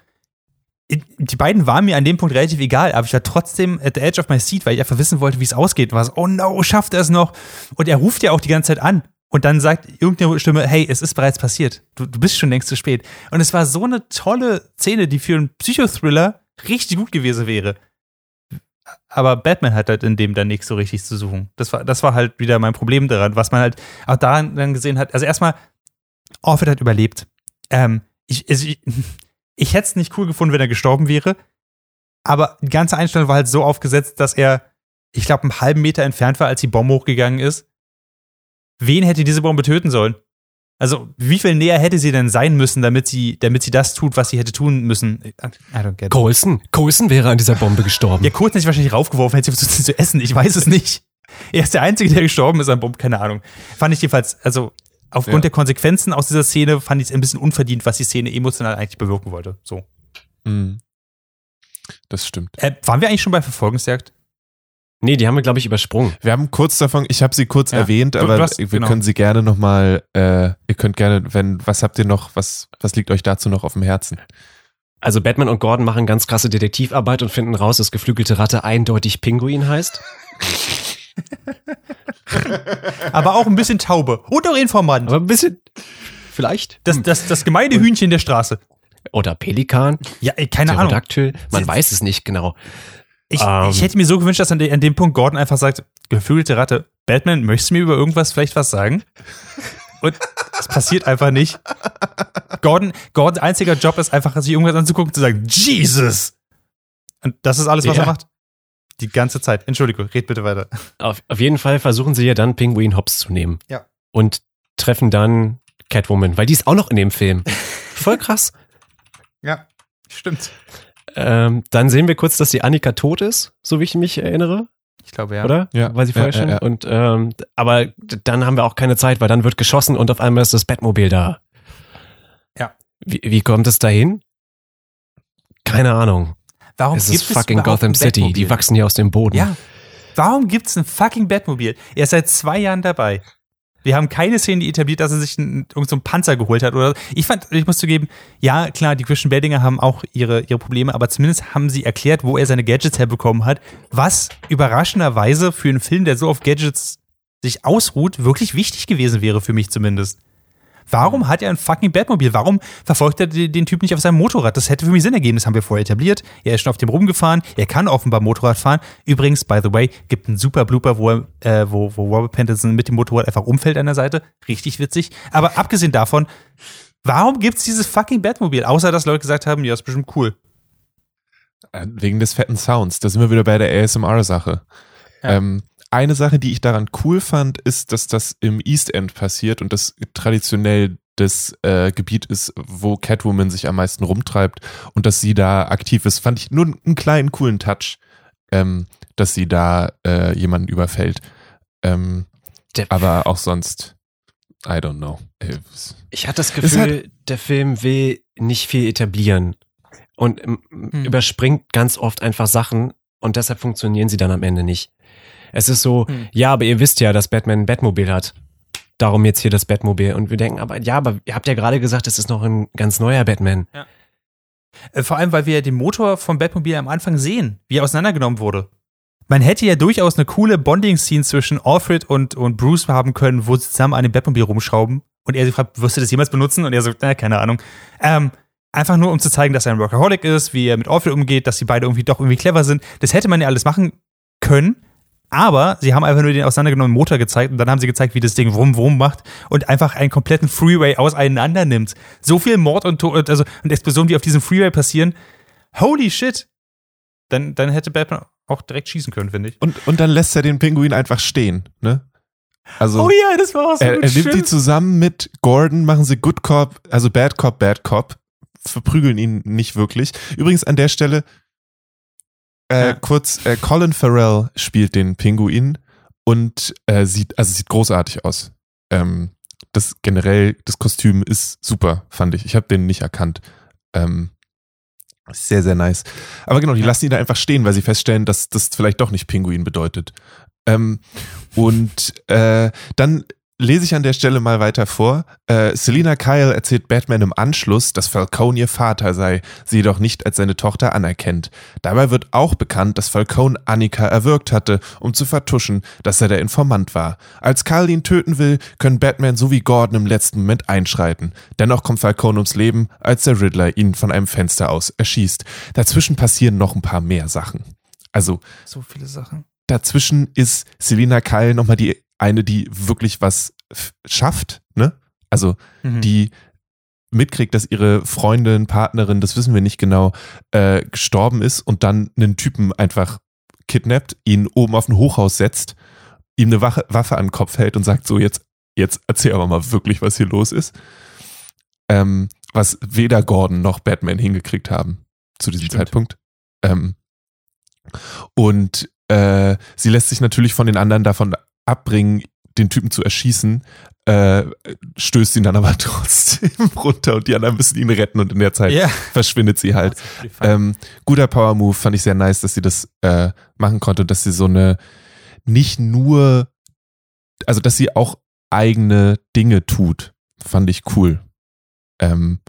die beiden waren mir an dem Punkt relativ egal, aber ich war trotzdem at the edge of my seat, weil ich einfach wissen wollte, wie es ausgeht. War so, oh no, schafft er es noch? Und er ruft ja auch die ganze Zeit an. Und dann sagt irgendeine Stimme, hey, es ist bereits passiert. Du, du bist schon längst zu spät. Und es war so eine tolle Szene, die für einen Psychothriller richtig gut gewesen wäre. Aber Batman hat halt in dem dann nichts so richtig zu suchen. Das war, das war halt wieder mein Problem daran, was man halt auch daran dann gesehen hat. Also erstmal, Alfred hat überlebt. Ähm, ich, also ich, ich hätte es nicht cool gefunden, wenn er gestorben wäre. Aber die ganze Einstellung war halt so aufgesetzt, dass er, ich glaube, einen halben Meter entfernt war, als die Bombe hochgegangen ist. Wen hätte diese Bombe töten sollen? Also, wie viel näher hätte sie denn sein müssen, damit sie, damit sie das tut, was sie hätte tun müssen? I don't get it. Coulson. Coulson wäre an dieser Bombe gestorben. Ja, kurz nicht wahrscheinlich raufgeworfen, hätte sie versucht, sie zu essen. Ich weiß es nicht. Er ist der Einzige, der gestorben ist an Bomben, keine Ahnung. Fand ich jedenfalls, also aufgrund Ja. der Konsequenzen aus dieser Szene fand ich es ein bisschen unverdient, was die Szene emotional eigentlich bewirken wollte. So. Mhm. Das stimmt. Äh, waren wir eigentlich schon bei Verfolgungsjagd? Nee, die haben wir, glaube ich, übersprungen. Wir haben kurz davon, ich habe sie kurz Ja. erwähnt, Du- aber du hast- wir genau. können sie gerne nochmal, äh, ihr könnt gerne, wenn, was habt ihr noch, was, was liegt euch dazu noch auf dem Herzen? Also Batman und Gordon machen ganz krasse Detektivarbeit und finden raus, dass geflügelte Ratte eindeutig Pinguin heißt. Aber auch ein bisschen Taube. Und auch Informant. Aber ein bisschen, vielleicht. Das, das, das gemeine Hühnchen der Straße. Oder Pelikan, Ja, ey, keine Ahnung. Man weiß es nicht genau. Ich, Ähm. ich hätte mir so gewünscht, dass an, de, an dem Punkt Gordon einfach sagt, geflügelte Ratte, Batman, möchtest du mir über irgendwas vielleicht was sagen? Und es passiert einfach nicht. Gordon, Gordons einziger Job ist einfach, sich irgendwas anzugucken und zu sagen, Jesus! Und das ist alles, was Ja. er macht. Die ganze Zeit. Entschuldigung, red bitte weiter. Auf, auf jeden Fall versuchen sie ja dann Pinguin Hops zu nehmen. Ja. Und treffen dann Catwoman, weil die ist auch noch in dem Film. Voll krass. Ja, stimmt. Ähm, dann sehen wir kurz, dass die Annika tot ist, so wie ich mich erinnere, Ich glaube, ja. oder? Ja. War sie vorher Ja, ja, schon? ja. Und ähm, aber dann haben wir auch keine Zeit, weil dann wird geschossen und auf einmal ist das Batmobil da. Ja. Wie, wie kommt es dahin? Keine Ahnung. Warum es gibt ist fucking überhaupt Gotham City. Batmobil? Die wachsen hier aus dem Boden. Ja. Warum gibt es ein fucking Batmobil? Er ist seit zwei Jahren dabei. Wir haben keine Szene, die etabliert, dass er sich einen, irgend so einen Panzer geholt hat. Oder ich fand, ich muss zugeben, ja, klar, die Christian Beldinger haben auch ihre, ihre Probleme, aber zumindest haben sie erklärt, wo er seine Gadgets herbekommen hat, was überraschenderweise für einen Film, der so auf Gadgets sich ausruht, wirklich wichtig gewesen wäre für mich zumindest. Warum hat er ein fucking Batmobil? Warum verfolgt er den Typ nicht auf seinem Motorrad? Das hätte für mich Sinn ergeben, das haben wir vorher etabliert. Er ist schon auf dem rumgefahren, er kann offenbar Motorrad fahren. Übrigens, by the way, gibt einen super Blooper, wo, äh, wo, wo Robert Pattinson mit dem Motorrad einfach umfällt an der Seite. Richtig witzig. Aber abgesehen davon, warum gibt's dieses fucking Batmobil? Außer, dass Leute gesagt haben, ja, ist bestimmt cool. Äh, Wegen des fetten Sounds. Da sind wir wieder bei der ASMR-Sache. Ja. Ähm, eine Sache, die ich daran cool fand, ist, dass das im East End passiert und das traditionell das äh, Gebiet ist, wo Catwoman sich am meisten rumtreibt und dass sie da aktiv ist. Fand ich nur einen kleinen coolen Touch, ähm, dass sie da äh, jemanden überfällt. Ähm, aber auch sonst, I don't know. Äh, Ich hatte das Gefühl, der Film will nicht viel etablieren und ähm, überspringt ganz oft einfach Sachen und deshalb funktionieren sie dann am Ende nicht. Es ist so, Hm. ja, aber ihr wisst ja, dass Batman ein Batmobil hat. Darum jetzt hier das Batmobil. Und wir denken, aber ja, aber ihr habt ja gerade gesagt, es ist noch ein ganz neuer Batman. Äh, Vor allem, weil wir ja den Motor vom Batmobil am Anfang sehen, wie er auseinandergenommen wurde. Man hätte ja durchaus eine coole Bonding-Scene zwischen Alfred und, und Bruce haben können, wo sie zusammen an dem Batmobil rumschrauben und er sie fragt, wirst du das jemals benutzen? Und er sagt, na, keine Ahnung. Ähm, einfach nur, um zu zeigen, dass er ein Workaholic ist, wie er mit Alfred umgeht, dass sie beide irgendwie doch irgendwie clever sind. Das hätte man ja alles machen können. Aber sie haben einfach nur den auseinandergenommenen Motor gezeigt und dann haben sie gezeigt, wie das Ding wum wum macht und einfach einen kompletten Freeway auseinander nimmt. So viel Mord und Tod, also und Explosionen, die auf diesem Freeway passieren. Holy shit! Dann, dann hätte Batman auch direkt schießen können, finde ich. und, und dann lässt er den Pinguin einfach stehen, ne? Also, Oh ja, das war auch so er, gut. er nimmt die zusammen mit Gordon, machen sie Good Cop, also Bad Cop, Bad Cop, verprügeln ihn nicht wirklich. Übrigens an der Stelle, äh, Ja. kurz, äh, Colin Farrell spielt den Pinguin und äh, sieht, also sieht großartig aus. Ähm, das generell, das Kostüm ist super, fand ich. Ich habe den nicht erkannt. Ähm, sehr, sehr nice. Aber genau, die lassen ihn da einfach stehen, weil sie feststellen, dass das vielleicht doch nicht Pinguin bedeutet. Ähm, und äh, dann lese ich an der Stelle mal weiter vor. Äh, Selina Kyle erzählt Batman im Anschluss, dass Falcone ihr Vater sei, sie jedoch nicht als seine Tochter anerkennt. Dabei wird auch bekannt, dass Falcone Annika erwürgt hatte, um zu vertuschen, dass er der Informant war. Als Kyle ihn töten will, können Batman sowie Gordon im letzten Moment einschreiten. Dennoch kommt Falcone ums Leben, als der Riddler ihn von einem Fenster aus erschießt. Dazwischen passieren noch ein paar mehr Sachen. Also, So viele Sachen. dazwischen ist Selina Kyle nochmal die eine, die wirklich was schafft, ne? Also, Mhm. die mitkriegt, dass ihre Freundin, Partnerin, das wissen wir nicht genau, äh, gestorben ist und dann einen Typen einfach kidnappt, ihn oben auf ein Hochhaus setzt, ihm eine Wache, Waffe an den Kopf hält und sagt so, jetzt, jetzt erzähl aber mal wirklich, was hier los ist. Ähm, was weder Gordon noch Batman hingekriegt haben zu diesem Stimmt. Zeitpunkt. Ähm, und äh, sie lässt sich natürlich von den anderen davon abbringen, den Typen zu erschießen, äh, stößt ihn dann aber trotzdem runter und die anderen müssen ihn retten und in der Zeit ja. verschwindet sie halt. Ähm, guter Power Move, fand ich sehr nice, dass sie das äh, machen konnte und dass sie so eine nicht nur, also dass sie auch eigene Dinge tut, fand ich cool. Ähm,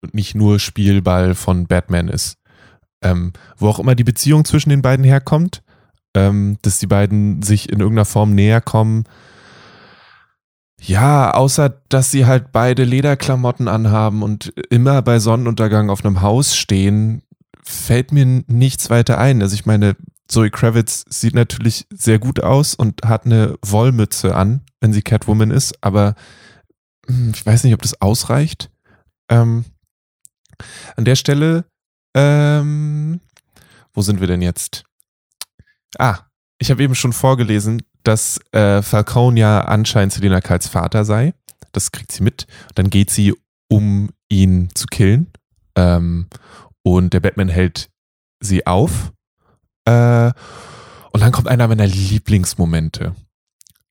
und nicht nur Spielball von Batman ist. Ähm, wo auch immer die Beziehung zwischen den beiden herkommt, ähm, dass die beiden sich in irgendeiner Form näher kommen. Ja, außer dass sie halt beide Lederklamotten anhaben und immer bei Sonnenuntergang auf einem Haus stehen, fällt mir nichts weiter ein. Also ich meine, Zoe Kravitz sieht natürlich sehr gut aus und hat eine Wollmütze an, wenn sie Catwoman ist, aber hm, ich weiß nicht, ob das ausreicht. Ähm, an der Stelle, ähm, wo sind wir denn jetzt? Ah, ich habe eben schon vorgelesen, dass äh, Falcone ja anscheinend Selina Kyles Vater sei. Das kriegt sie mit. Dann geht sie, um ihn zu killen. Ähm, und der Batman hält sie auf. Äh, und dann kommt einer meiner Lieblingsmomente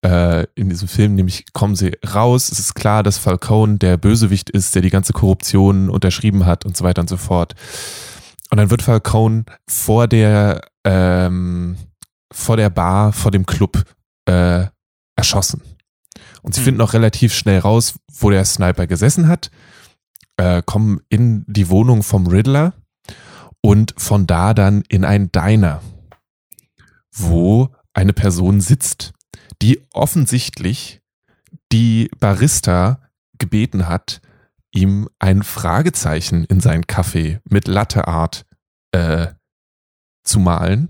äh, in diesem Film, nämlich kommen sie raus. Es ist klar, dass Falcone der Bösewicht ist, der die ganze Korruption unterschrieben hat und so weiter und so fort. Und dann wird Falcone vor der ähm, vor der Bar, vor dem Club äh, erschossen. Und sie Hm. finden auch relativ schnell raus, wo der Sniper gesessen hat, äh, kommen in die Wohnung vom Riddler und von da dann in ein Diner, wo eine Person sitzt, die offensichtlich die Barista gebeten hat, ihm ein Fragezeichen in seinen Kaffee mit Latte Art äh, zu malen.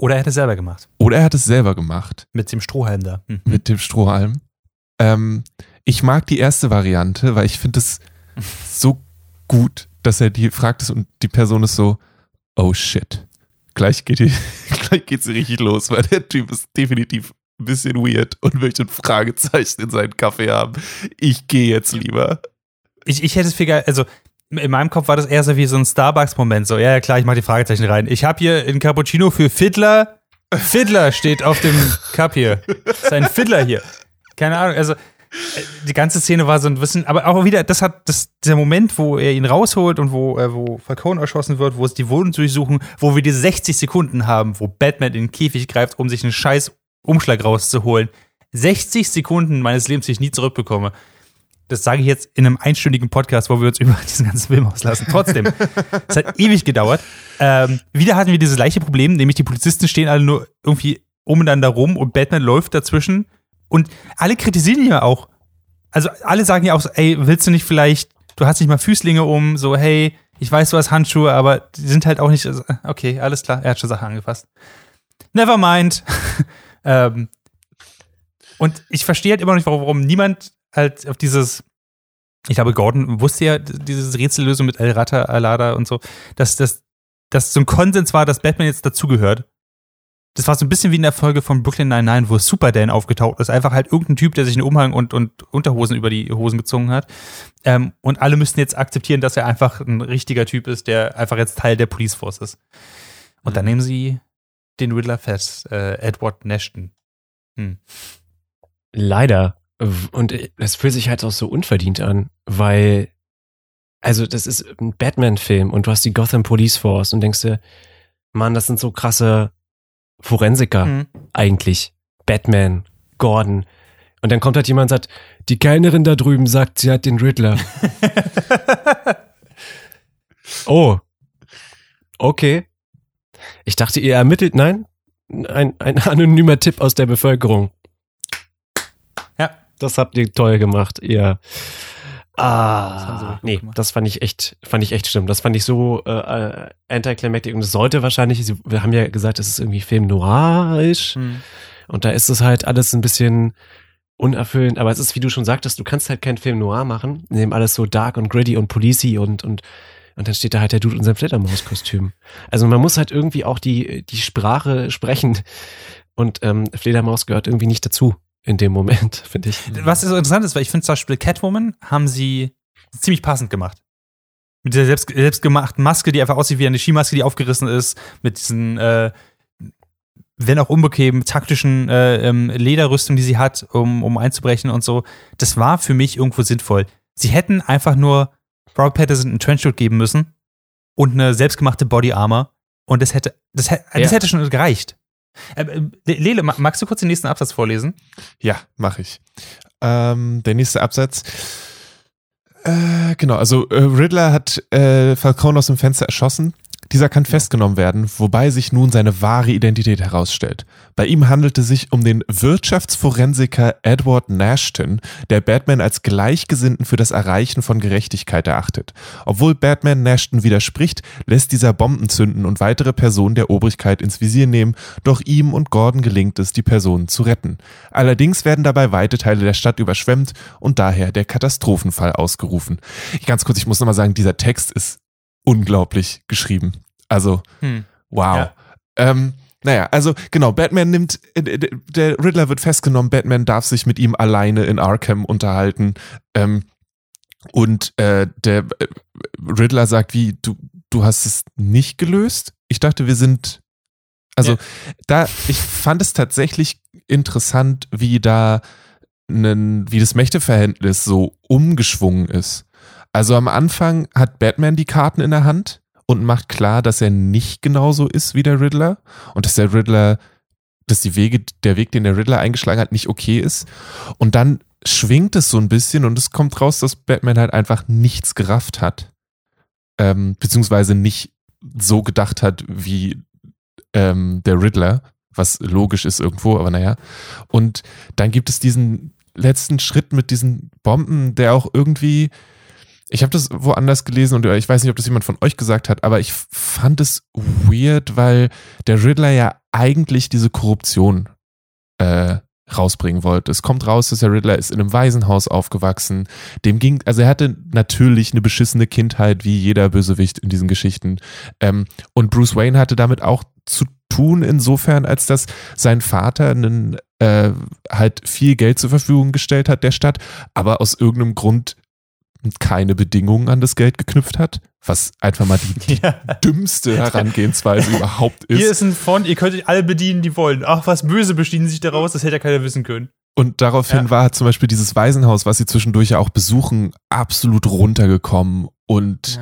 Oder er hätte es selber gemacht. Oder er hat es selber gemacht Mit dem Strohhalm da. Mhm. mit dem Strohhalm. Ähm, ich mag die erste Variante, weil ich finde es so gut, dass er die fragt ist und die Person ist so, oh shit. Gleich geht die, gleich geht sie richtig los, weil der Typ ist definitiv ein bisschen weird und möchte ein Fragezeichen in seinen Kaffee haben. Ich gehe jetzt lieber. Ich, ich hätte es viel geil, also in meinem Kopf war das eher so wie so ein Starbucks-Moment. So, ja, ja, klar, ich mache die Fragezeichen rein. Ich habe hier ein Cappuccino für Fiddler. Fiddler steht auf dem Cup hier. Ist ein Fiddler hier. Keine Ahnung, also äh, die ganze Szene war so ein bisschen, aber auch wieder, das hat das, dieser Moment, wo er ihn rausholt und wo, äh, wo Falcone erschossen wird, wo es die Wohnung durchsuchen, wo wir diese 60 Sekunden haben, wo Batman in den Käfig greift, um sich einen scheiß Umschlag rauszuholen. 60 Sekunden meines Lebens, die ich nie zurückbekomme. Das sage ich jetzt in einem einstündigen Podcast, wo wir uns über diesen ganzen Film auslassen. Trotzdem, es hat ewig gedauert. Ähm, wieder hatten wir dieses gleiche Problem, nämlich die Polizisten stehen alle nur irgendwie umeinander rum und Batman läuft dazwischen. Und alle kritisieren ja auch. Also alle sagen ja auch so, ey, willst du nicht vielleicht, du hast nicht mal Füßlinge um, so, hey, ich weiß, du hast Handschuhe, aber die sind halt auch nicht, also, okay, alles klar, er hat schon Sachen angefasst. Never mind. ähm, und ich verstehe halt immer noch nicht, warum, warum niemand halt auf dieses, ich glaube, Gordon wusste ja diese Rätsellösung mit El Rata, Alada und so, dass das dass so ein Konsens war, dass Batman jetzt dazugehört. Das war so ein bisschen wie in der Folge von Brooklyn Nine-Nine, wo Superdan aufgetaucht ist. Einfach halt irgendein Typ, der sich einen Umhang und, und Unterhosen über die Hosen gezogen hat. Ähm, und alle müssten jetzt akzeptieren, dass er einfach ein richtiger Typ ist, der einfach jetzt Teil der Police Force ist. Und dann nehmen sie den Riddler fest, äh, Edward Nashton. Hm. Leider. Und das fühlt sich halt auch so unverdient an, weil, also das ist ein Batman-Film und du hast die Gotham Police Force und denkst dir, Mann, das sind so krasse Forensiker Hm. eigentlich. Batman, Gordon. Und dann kommt halt jemand und sagt, die Kellnerin da drüben sagt, sie hat den Riddler. oh. Okay. Ich dachte, ihr ermittelt, nein? Ein, ein anonymer Tipp aus der Bevölkerung. Das habt ihr toll gemacht, ihr. Das Ah, gut nee, gemacht. das fand ich echt, fand ich echt schlimm. Das fand ich so äh, äh, anticlimactic und es sollte wahrscheinlich, sie- wir haben ja gesagt, es ist irgendwie Film noirisch Hm. und da ist es halt alles ein bisschen unerfüllend, aber es ist, wie du schon sagtest, du kannst halt keinen Film noir machen, in dem alles so dark und gritty und policey und, und, und dann steht da halt der Dude in seinem Fledermauskostüm. Also man muss halt irgendwie auch die, die Sprache sprechen und ähm, Fledermaus gehört irgendwie nicht dazu in dem Moment, finde ich. Was so interessant ist, weil ich finde zum Beispiel Catwoman haben sie ziemlich passend gemacht. Mit dieser selbst, selbstgemachten Maske, die einfach aussieht wie eine Skimaske, die aufgerissen ist, mit diesen, äh, wenn auch unbequem, taktischen äh, ähm, Lederrüstung, die sie hat, um, um einzubrechen und so. Das war für mich irgendwo sinnvoll. Sie hätten einfach nur Robert Patterson einen Trenchcoat geben müssen und eine selbstgemachte Body Armor und das hätte, das, das Ja. hätte schon gereicht. Äh, äh, Lele, ma- magst du kurz den nächsten Absatz vorlesen? Ja, mache ich. Ähm, der nächste Absatz. Äh, genau, also äh, Riddler hat äh, Falcone aus dem Fenster erschossen. Dieser kann festgenommen werden, wobei sich nun seine wahre Identität herausstellt. Bei ihm handelt es sich um den Wirtschaftsforensiker Edward Nashton, der Batman als Gleichgesinnten für das Erreichen von Gerechtigkeit erachtet. Obwohl Batman Nashton widerspricht, lässt dieser Bomben zünden und weitere Personen der Obrigkeit ins Visier nehmen, doch ihm und Gordon gelingt es, die Personen zu retten. Allerdings werden dabei weite Teile der Stadt überschwemmt und daher der Katastrophenfall ausgerufen. Ganz kurz, ich muss nochmal sagen, dieser Text ist unglaublich geschrieben. Also, Hm. wow. Ja. Ähm, naja, also genau, Batman nimmt, äh, der Riddler wird festgenommen, Batman darf sich mit ihm alleine in Arkham unterhalten. Ähm, und äh, der äh, Riddler sagt, wie, du, du hast es nicht gelöst? Ich dachte, wir sind. Also, Ja. da, ich fand es tatsächlich interessant, wie da nen, wie das Mächteverhältnis so umgeschwungen ist. Also am Anfang hat Batman die Karten in der Hand und macht klar, dass er nicht genauso ist wie der Riddler und dass der Riddler, dass die Wege, der Weg, den der Riddler eingeschlagen hat, nicht okay ist. Und dann schwingt es so ein bisschen und es kommt raus, dass Batman halt einfach nichts gerafft hat. Ähm, beziehungsweise nicht so gedacht hat wie ähm, der Riddler, was logisch ist irgendwo, aber naja. Und dann gibt es diesen letzten Schritt mit diesen Bomben, der auch irgendwie, ich habe das woanders gelesen und ich weiß nicht, ob das jemand von euch gesagt hat, aber ich fand es weird, weil der Riddler ja eigentlich diese Korruption äh, rausbringen wollte. Es kommt raus, dass der Riddler ist in einem Waisenhaus aufgewachsen. Dem ging, also er hatte natürlich eine beschissene Kindheit, wie jeder Bösewicht in diesen Geschichten. Ähm, und Bruce Wayne hatte damit auch zu tun, insofern, als dass sein Vater einen, äh, halt viel Geld zur Verfügung gestellt hat der Stadt, aber aus irgendeinem Grund keine Bedingungen an das Geld geknüpft hat, was einfach mal die, die Ja. dümmste Herangehensweise überhaupt ist. Hier ist ein Fond, ihr könnt euch alle bedienen, die wollen. Ach, was Böse bedienen sich daraus, das hätte ja keiner wissen können. Und daraufhin Ja. war zum Beispiel dieses Waisenhaus, was sie zwischendurch ja auch besuchen, absolut runtergekommen. Und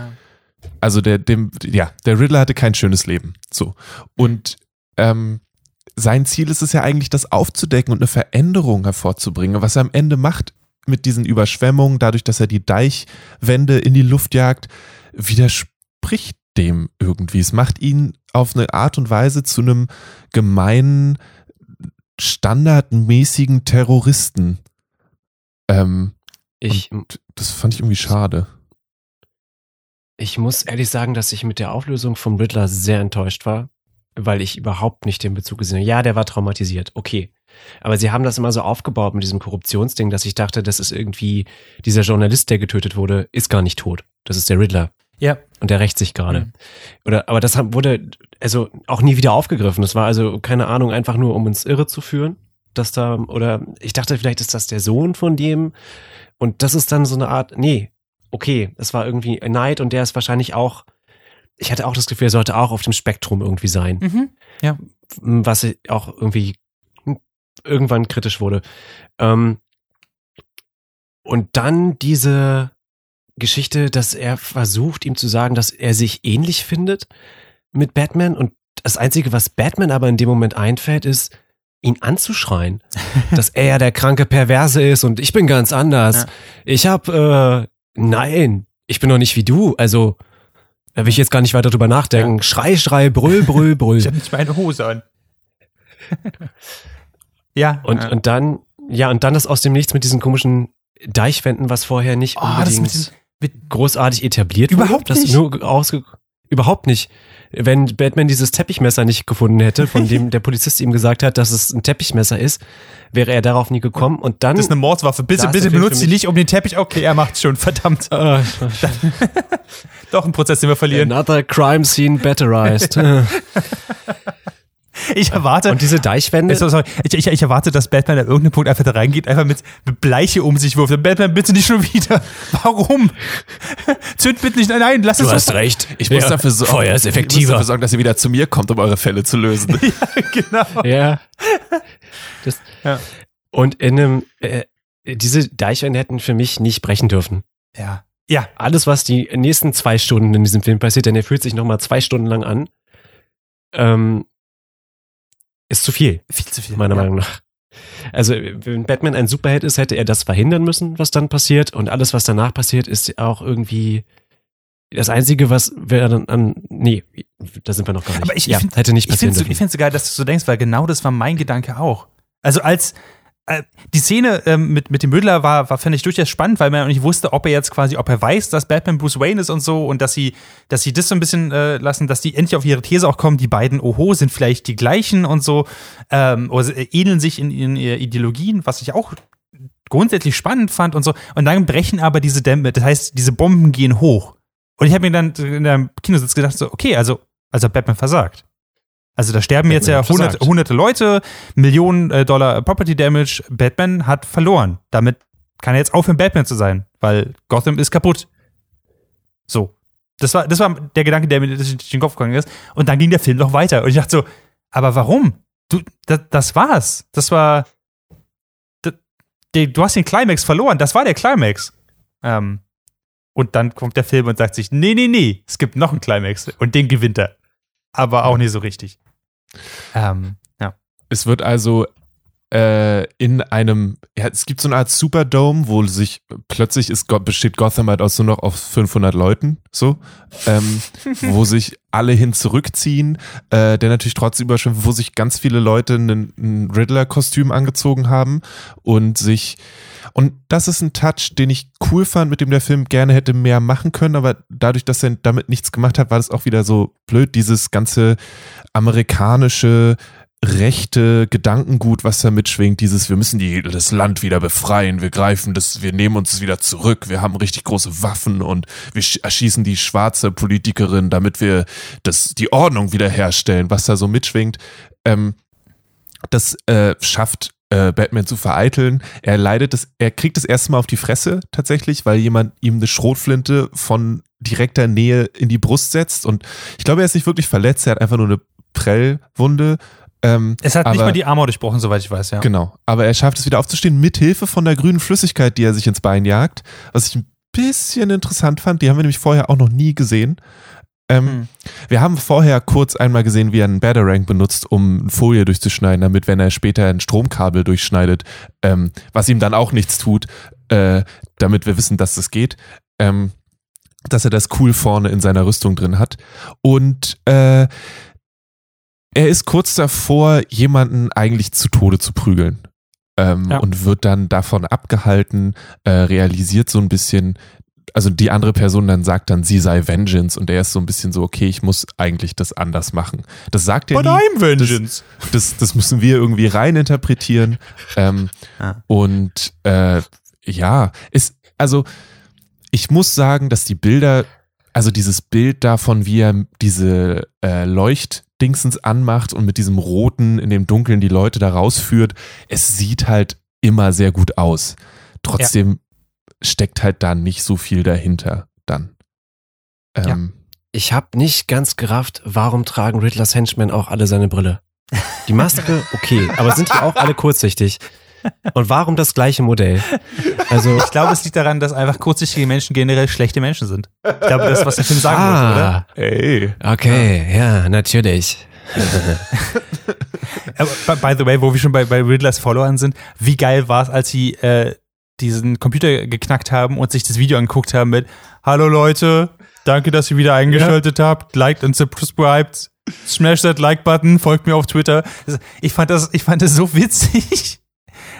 also der, dem, ja, der Riddler hatte kein schönes Leben. So. Und ähm, sein Ziel ist es ja eigentlich, das aufzudecken und eine Veränderung hervorzubringen. Was er am Ende macht mit diesen Überschwemmungen, dadurch, dass er die Deichwände in die Luft jagt, widerspricht dem irgendwie. Es macht ihn auf eine Art und Weise zu einem gemeinen, standardmäßigen Terroristen. Ähm, Ich, das fand ich irgendwie schade. ich muss ehrlich sagen, dass ich mit der Auflösung vom Riddler sehr enttäuscht war, weil ich überhaupt nicht den Bezug gesehen habe. Ja, der war traumatisiert, okay. Aber sie haben das immer so aufgebaut mit diesem Korruptionsding, dass ich dachte, das ist irgendwie, dieser Journalist, der getötet wurde, ist gar nicht tot. Das ist der Riddler. Ja. Und der rächt sich gerade. Mhm. Oder, aber das wurde also auch nie wieder aufgegriffen. Das war also, keine Ahnung, einfach nur, um uns irre zu führen. Dass da, oder ich dachte, vielleicht ist das der Sohn von dem. Und das ist dann so eine Art, nee, okay, es war irgendwie Neid und der ist wahrscheinlich auch, ich hatte auch das Gefühl, er sollte auch auf dem Spektrum irgendwie sein. Mhm. Was auch irgendwie irgendwann kritisch wurde. Ähm, und dann diese Geschichte, dass er versucht, ihm zu sagen, dass er sich ähnlich findet mit Batman. Und das Einzige, was Batman aber in dem Moment einfällt, ist, ihn anzuschreien, dass er ja der kranke Perverse ist und ich bin ganz anders. Ja. Ich hab, äh, nein, ich bin doch nicht wie du. Also, da will ich jetzt gar nicht weiter drüber nachdenken. Schrei, schrei, brüll, brüll, brüll. Ich habe nicht meine Hose an. ja. Und, ja. und dann, ja, und dann das aus dem Nichts mit diesen komischen Deichwänden, was vorher nicht Oh, das unbedingt mit mit- großartig etabliert Überhaupt wurde. nicht. Nur ausge überhaupt nicht. Wenn Batman dieses Teppichmesser nicht gefunden hätte, von dem der Polizist ihm gesagt hat, dass es ein Teppichmesser ist, wäre er darauf nie gekommen. Und dann. das ist eine Mordswaffe. Bitte, bitte benutzt sie nicht um den Teppich. Okay, er macht's schon. Verdammt. äh, Doch ein Prozess, den wir verlieren. another crime scene batterized. Ich erwarte. und diese Deichwände. Sorry. Ich, ich, ich erwarte, dass Batman an irgendeinem Punkt einfach da reingeht, einfach mit, Bleiche um sich wirft. Batman, bitte nicht schon wieder. Warum? Zünd bitte nicht. Nein, nein, lass es doch- recht. Ich muss, dafür sorgen, Feuer ist ich muss effektiver. dafür sorgen, dass ihr wieder zu mir kommt, um eure Fälle zu lösen. genau. Ja. Das, Ja. Und in einem, äh, diese Deichwände hätten für mich nicht brechen dürfen. Ja. Ja. Alles, was die nächsten zwei Stunden in diesem Film passiert, denn er fühlt sich nochmal zwei Stunden lang an, ähm, ist zu viel, Viel zu viel. meiner ja. Meinung nach. Also, wenn Batman ein Superheld ist, hätte er das verhindern müssen, was dann passiert. Und alles, was danach passiert, ist auch irgendwie Das Einzige, was wäre dann an, nee, da sind wir noch gar nicht. Aber ich, ja, ich find, hätte nicht ich passieren finde dürfen. es so geil, dass du so denkst, weil genau das war mein Gedanke auch. Also als die Szene ähm, mit, mit dem Müller war, war finde ich, durchaus spannend, weil man nicht wusste, ob er jetzt quasi, ob er weiß, dass Batman Bruce Wayne ist und so und dass sie, dass sie das so ein bisschen äh, lassen, dass die endlich auf ihre These auch kommen, die beiden, oho, sind vielleicht die gleichen und so, ähm, oder äh, ähneln sich in, ihren Ideologien, was ich auch grundsätzlich spannend fand und so. Und dann brechen aber diese Dämme, das heißt, diese Bomben gehen hoch. Und ich habe mir dann in der Kinositz gedacht, so, okay, also, also Batman versagt. Also da sterben jetzt ja hunderte, hunderte Leute, Millionen äh, Dollar Property Damage. Batman hat verloren. Damit kann er jetzt aufhören, Batman zu sein, weil Gotham ist kaputt. So. Das war, das war der Gedanke, der mir durch den Kopf gegangen ist. Und dann ging der Film noch weiter. Und ich dachte so, aber warum? Du, das, das war's. Das war. Das, du hast den Climax verloren. Das war der Climax. Ähm, und dann kommt der Film und sagt sich, nee, nee, nee, es gibt noch einen Climax. Und den gewinnt er. Aber auch nicht so richtig. Ähm, ja. Es wird also in einem, ja, es gibt so eine Art Superdome, wo sich plötzlich ist, besteht Gotham halt aus nur noch auf 500 Leuten, so, ähm, wo sich alle hin zurückziehen, äh, der natürlich trotzdem überschwemmt, wo sich ganz viele Leute ein Riddler-Kostüm angezogen haben und sich und das ist ein Touch, den ich cool fand, mit dem der Film gerne hätte mehr machen können, aber dadurch, dass er damit nichts gemacht hat, war das auch wieder so blöd, dieses ganze amerikanische rechte Gedankengut, was da mitschwingt, dieses, wir müssen die, das Land wieder befreien, wir greifen das, wir nehmen uns wieder zurück, wir haben richtig große Waffen und wir sch- erschießen die schwarze Politikerin, damit wir das, die Ordnung wiederherstellen, was da so mitschwingt. Ähm, das äh, schafft äh, Batman zu vereiteln. Er leidet es, er kriegt es erste Mal auf die Fresse tatsächlich, weil jemand ihm eine Schrotflinte von direkter Nähe in die Brust setzt und ich glaube, er ist nicht wirklich verletzt, er hat einfach nur eine Prellwunde. Ähm, Es hat nicht aber- mal die Armor durchbrochen, soweit ich weiß, ja. Genau. Aber er schafft es wieder aufzustehen mit Hilfe von der grünen Flüssigkeit, die er sich ins Bein jagt. Was ich ein bisschen interessant fand. Die haben wir nämlich vorher auch noch nie gesehen. Ähm, Hm. Wir haben vorher kurz einmal gesehen, wie er einen Batarang benutzt, um Folie durchzuschneiden, damit, wenn er später ein Stromkabel durchschneidet, ähm, was ihm dann auch nichts tut, äh, damit wir wissen, dass das geht, ähm, dass er das cool vorne in seiner Rüstung drin hat. Und äh, er ist kurz davor, jemanden eigentlich zu Tode zu prügeln. Ähm, Ja. Und wird dann davon abgehalten, äh, realisiert so ein bisschen, also die andere Person dann sagt dann, sie sei Vengeance und er ist so ein bisschen so, okay, ich muss eigentlich das anders machen. Das sagt er But nie. I'm vengeance. Das, das müssen wir irgendwie reininterpretieren. Ähm, Ah. Und äh, ja, ist, also ich muss sagen, dass die Bilder, also dieses Bild davon, wie er diese äh, Leuchtdingsens anmacht und mit diesem Roten in dem Dunkeln die Leute da rausführt, es sieht halt immer sehr gut aus. Trotzdem steckt halt da nicht so viel dahinter dann. Ähm, Ich habe nicht ganz gerafft, warum tragen Riddlers Henchmen auch alle seine Brille. Die Maske, okay, aber sind die auch alle kurzsichtig? Und warum das gleiche Modell? Also, Ich glaube, es liegt daran, dass einfach kurzsichtige Menschen generell schlechte Menschen sind. Ich glaube, das ist, was der Film sagen wollte, oder? ah, Ey. okay, ja, natürlich. Aber by the way, wo wir schon bei, bei Riddlers Followern sind, wie geil war es, als sie äh, diesen Computer geknackt haben und sich das Video angeguckt haben mit Hallo Leute, danke, dass ihr wieder eingeschaltet habt, liked und subscribed, smash that Like-Button, folgt mir auf Twitter. Das- Ich fand das, ich fand das so witzig.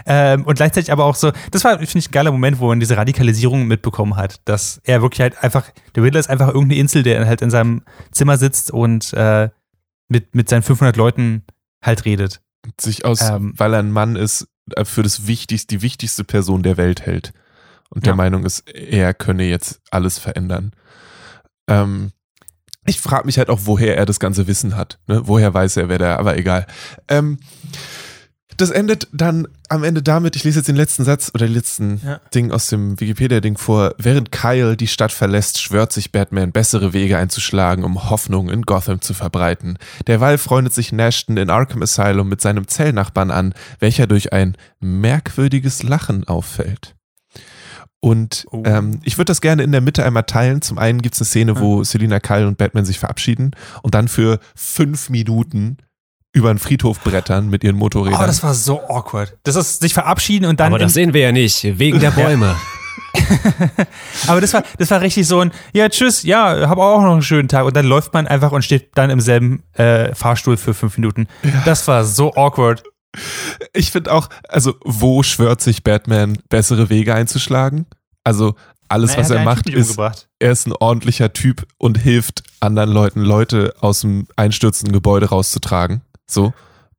Ähm, und gleichzeitig aber auch so, das war, finde ich, ein geiler Moment, wo man diese Radikalisierung mitbekommen hat, dass er wirklich halt einfach, der Riddler ist einfach irgendeine Insel, der halt in seinem Zimmer sitzt und äh, mit, mit seinen 500 Leuten halt redet. sich aus, Ähm. weil er ein Mann ist, äh, für das wichtigste, die wichtigste Person der Welt hält. Und der Ja. Meinung ist, er könne jetzt alles verändern. Ähm, ich frage mich halt auch, woher er das ganze Wissen hat. Ne? Woher weiß er, wer der, aber egal. Ähm, das endet dann am Ende damit, ich lese jetzt den letzten Satz oder den letzten Ja. Ding aus dem Wikipedia-Ding vor. Während Kyle die Stadt verlässt, schwört sich Batman, bessere Wege einzuschlagen, um Hoffnung in Gotham zu verbreiten. Derweil freundet sich Nashton in Arkham Asylum mit seinem Zellnachbarn an, welcher durch ein merkwürdiges Lachen auffällt. Und Oh. ähm, ich würde das gerne in der Mitte einmal teilen. Zum einen gibt es eine Szene, wo Selina Kyle und Batman sich verabschieden und dann für fünf Minuten über einen Friedhof brettern mit ihren Motorrädern. Oh, das war so awkward. Das ist sich verabschieden und dann. Aber das sehen wir ja nicht, wegen der Bäume. Aber das war, das war richtig so ein, ja, tschüss, ja, hab auch noch einen schönen Tag. Und dann läuft man einfach und steht dann im selben äh, Fahrstuhl für fünf Minuten. Das war so awkward. Ich finde auch, also wo schwört sich Batman, bessere Wege einzuschlagen? Also alles, Na, was er einen macht, ist, umgebracht. er ist ein ordentlicher Typ und hilft anderen Leuten, Leute aus dem einstürzenden Gebäude rauszutragen. So,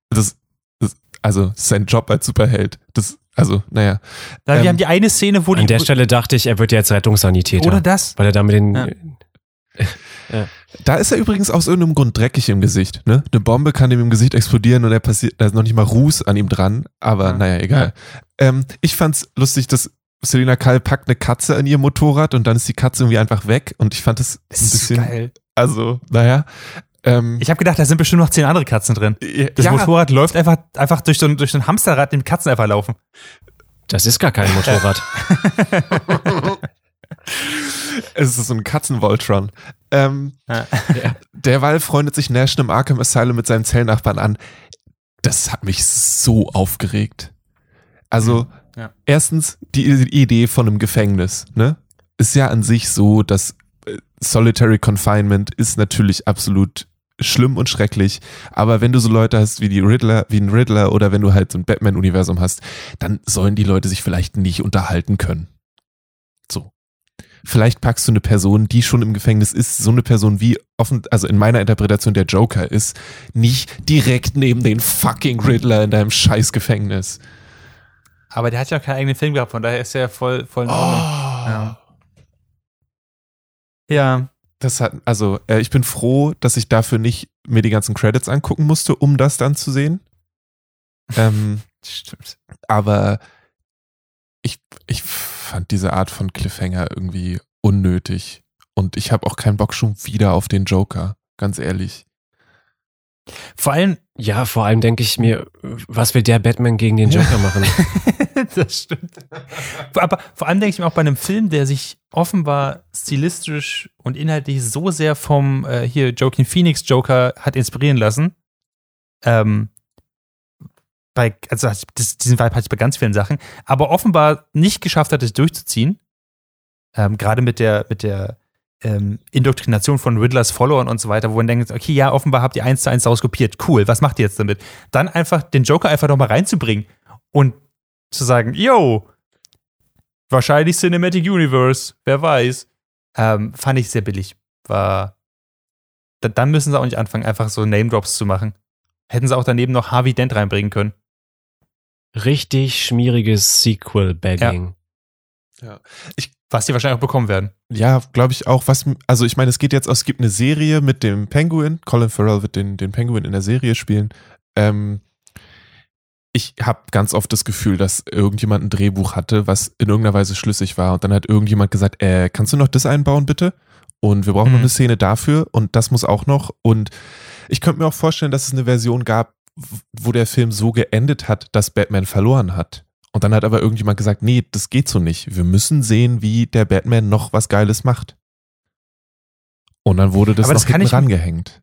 das, das also ist sein Job als Superheld. Das, also, naja. Da, Ähm, wir haben die eine Szene, wo die. An der Stelle dachte ich, er wird jetzt Rettungssanitäter. oder das. Weil er da mit den. Ja. Da ist er übrigens aus irgendeinem Grund dreckig im Gesicht. Ne? Eine Bombe kann ihm im Gesicht explodieren und er passiert, da ist noch nicht mal Ruß an ihm dran, aber Ja. naja, egal. Ähm, ich fand's lustig, dass Selina Kall packt eine Katze an ihr Motorrad und dann ist die Katze irgendwie einfach weg und ich fand das, Das ein ist bisschen, geil. also, naja. Ähm, Ich habe gedacht, da sind bestimmt noch zehn andere Katzen drin. Das ja, Motorrad läuft einfach, einfach durch so, ein, durch so ein Hamsterrad, dem Katzen einfach laufen. Das ist gar kein Motorrad. es ist so ein Katzenvoltron. Ähm, Ja. Derweil freundet sich Nash im Arkham Asylum mit seinem Zellnachbarn an. Das hat mich so aufgeregt. Also, Ja. erstens, die Idee von einem Gefängnis, ne? Ist ja an sich so, dass äh, Solitary Confinement ist natürlich absolut schlimm und schrecklich, aber wenn du so Leute hast wie die Riddler, wie ein Riddler oder wenn du halt so ein Batman-Universum hast, dann sollen die Leute sich vielleicht nicht unterhalten können. So. Vielleicht packst du eine Person, die schon im Gefängnis ist, so eine Person wie offen, also in meiner Interpretation der Joker ist, nicht direkt neben den fucking Riddler in deinem scheiß Gefängnis. Aber der hat ja auch keinen eigenen Film gehabt, von daher ist er voll, voll in Ordnung. Ja. ja. Das hat, also, äh, ich bin froh, dass ich dafür nicht mir die ganzen Credits angucken musste, um das dann zu sehen. Ähm, Stimmt. aber ich, ich fand diese Art von Cliffhanger irgendwie unnötig. Und ich habe auch keinen Bock schon wieder auf den Joker, ganz ehrlich. Vor allem, Ja, vor allem denke ich mir, was will der Batman gegen den Joker machen? das stimmt. Aber vor allem denke ich mir auch bei einem Film, der sich offenbar stilistisch und inhaltlich so sehr vom äh, hier Joaquin Phoenix Joker hat inspirieren lassen. Ähm, bei, also das, diesen Vibe hatte ich bei ganz vielen Sachen, aber offenbar nicht geschafft hat, es durchzuziehen. Ähm, Gerade mit der, mit der ähm, Indoktrination von Riddlers Followern und so weiter, wo man denkt, okay, ja, offenbar habt ihr eins zu eins daraus kopiert. Cool, was macht ihr jetzt damit? Dann einfach den Joker einfach nochmal reinzubringen und zu sagen, yo, wahrscheinlich Cinematic Universe, wer weiß. Ähm, fand ich sehr billig. War. Da, dann müssen sie auch nicht anfangen, einfach so Name-Drops zu machen. Hätten sie auch daneben noch Harvey Dent reinbringen können. Richtig schmieriges Sequel-Bagging. Was die wahrscheinlich auch bekommen werden. Ja, glaube ich auch. Was, also ich meine, es geht jetzt aus, es gibt eine Serie mit dem Penguin. Colin Farrell wird den, den Penguin in der Serie spielen. Ähm, ich habe ganz oft das Gefühl, dass irgendjemand ein Drehbuch hatte, was in irgendeiner Weise schlüssig war. Und dann hat irgendjemand gesagt, äh, kannst du noch das einbauen, bitte? Und wir brauchen noch Mhm. eine Szene dafür und das muss auch noch. Und ich könnte mir auch vorstellen, dass es eine Version gab, wo der Film so geendet hat, dass Batman verloren hat. Und dann hat aber irgendjemand gesagt, nee, das geht so nicht. Wir müssen sehen, wie der Batman noch was Geiles macht. Und dann wurde das Aber noch das kann hinten ich- rangehängt.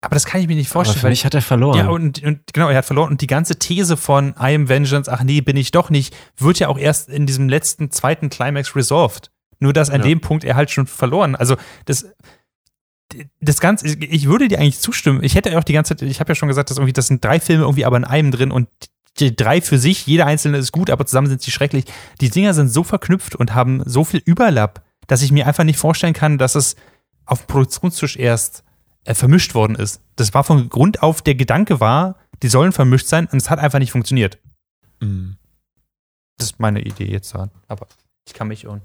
Aber das kann ich mir nicht Aber vorstellen. für weil mich hat er verloren. Ja, und, und genau, er hat verloren. Und die ganze These von I am Vengeance, ach nee, bin ich doch nicht, wird ja auch erst in diesem letzten, zweiten Climax resolved. Nur, dass an Ja. dem Punkt er halt schon verloren. Also, das, das Ganze, ich würde dir eigentlich zustimmen. Ich hätte ja auch die ganze Zeit, ich habe ja schon gesagt, dass irgendwie, das sind drei Filme irgendwie aber in einem drin und die drei für sich, jeder einzelne ist gut, aber zusammen sind sie schrecklich. Die Dinger sind so verknüpft und haben so viel Überlapp, dass ich mir einfach nicht vorstellen kann, dass es auf dem Produktionstisch erst äh, vermischt worden ist. Das war von Grund auf, der Gedanke war, die sollen vermischt sein und es hat einfach nicht funktioniert. Mhm. Das ist meine Idee jetzt daran. Aber ich kann mich und.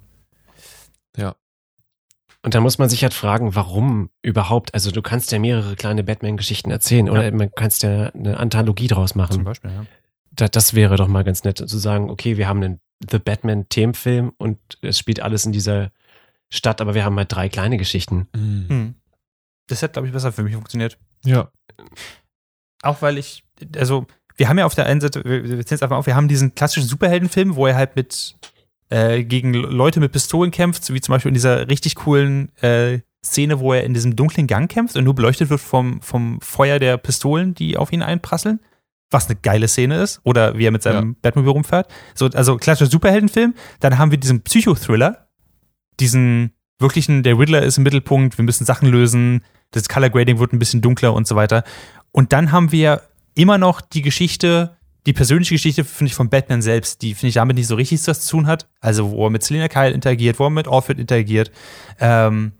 Und da muss man sich halt fragen, warum überhaupt? Also du kannst ja mehrere kleine Batman-Geschichten erzählen oder man kannst ja eine Anthologie draus machen. Beispiel, ja. Da, das wäre doch mal ganz nett, zu sagen, okay, wir haben einen The Batman-Themenfilm und es spielt alles in dieser Stadt, aber wir haben halt drei kleine Geschichten. Mhm. Hm. Das hätte, glaube ich, besser für mich funktioniert. Ja. Auch weil ich, also, wir haben ja auf der einen Seite, wir, wir zählen es einfach auf, wir haben diesen klassischen Superheldenfilm, wo er halt mit äh, gegen Leute mit Pistolen kämpft, so wie zum Beispiel in dieser richtig coolen äh, Szene, wo er in diesem dunklen Gang kämpft und nur beleuchtet wird vom, vom Feuer der Pistolen, die auf ihn einprasseln. Was eine geile Szene ist, oder wie er mit seinem Batmobil rumfährt. So, also klassischer Superheldenfilm. Dann haben wir diesen Psychothriller, diesen wirklichen, der Riddler ist im Mittelpunkt, wir müssen Sachen lösen, das Color Grading wird ein bisschen dunkler und so weiter. Und dann haben wir immer noch die Geschichte, die persönliche Geschichte, finde ich, von Batman selbst, die, finde ich, damit nicht so richtig was zu tun hat. Also, wo er mit Selina Kyle interagiert, wo er mit Alfred interagiert, ähm,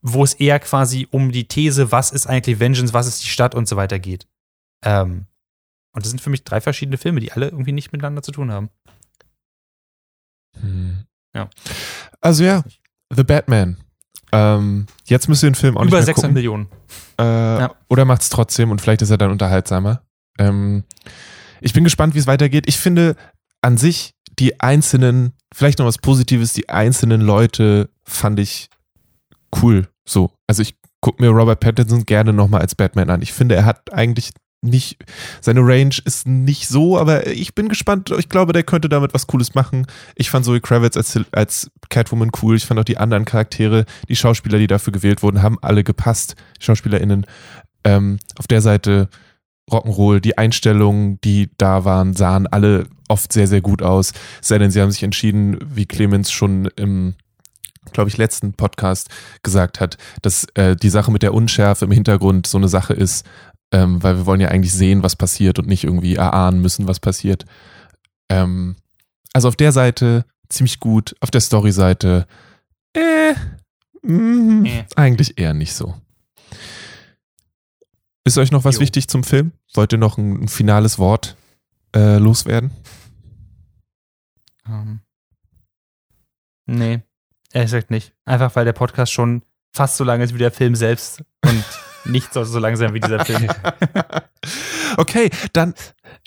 wo es eher quasi um die These, was ist eigentlich Vengeance, was ist die Stadt und so weiter geht. Ähm, und das sind für mich drei verschiedene Filme, die alle irgendwie nicht miteinander zu tun haben. Hm. Ja. Also ja, The Batman. Ähm, jetzt müsst ihr den Film auch Über nicht mehr 600 gucken. Millionen. Äh, Oder macht es trotzdem und vielleicht ist er dann unterhaltsamer. Ähm, ich bin gespannt, wie es weitergeht. Ich finde an sich die einzelnen, vielleicht noch was Positives, die einzelnen Leute fand ich cool. So, also ich gucke mir Robert Pattinson gerne nochmal als Batman an. Ich finde, er hat eigentlich nicht, seine Range ist nicht so, aber ich bin gespannt. Ich glaube, der könnte damit was Cooles machen. Ich fand Zoe Kravitz als, als Catwoman cool. Ich fand auch die anderen Charaktere, die Schauspieler, die dafür gewählt wurden, haben alle gepasst. SchauspielerInnen. Ähm, auf der Seite Rock'n'Roll, die Einstellungen, die da waren, sahen alle oft sehr, sehr gut aus. Sei denn, sie haben sich entschieden, wie Clemens schon im, glaube ich, letzten Podcast gesagt hat, dass äh, die Sache mit der Unschärfe im Hintergrund so eine Sache ist, ähm, weil wir wollen ja eigentlich sehen, was passiert und nicht irgendwie erahnen müssen, was passiert. Ähm, also auf der Seite ziemlich gut, auf der Story-Seite äh, mm, Äh. eigentlich eher nicht so. Ist euch noch was Jo. wichtig zum Film? Wollt ihr noch ein, ein finales Wort äh, loswerden? Ähm. Nee, ehrlich gesagt nicht. Einfach weil der Podcast schon fast so lang ist wie der Film selbst und nicht so, so lang sein wie dieser Film. okay, dann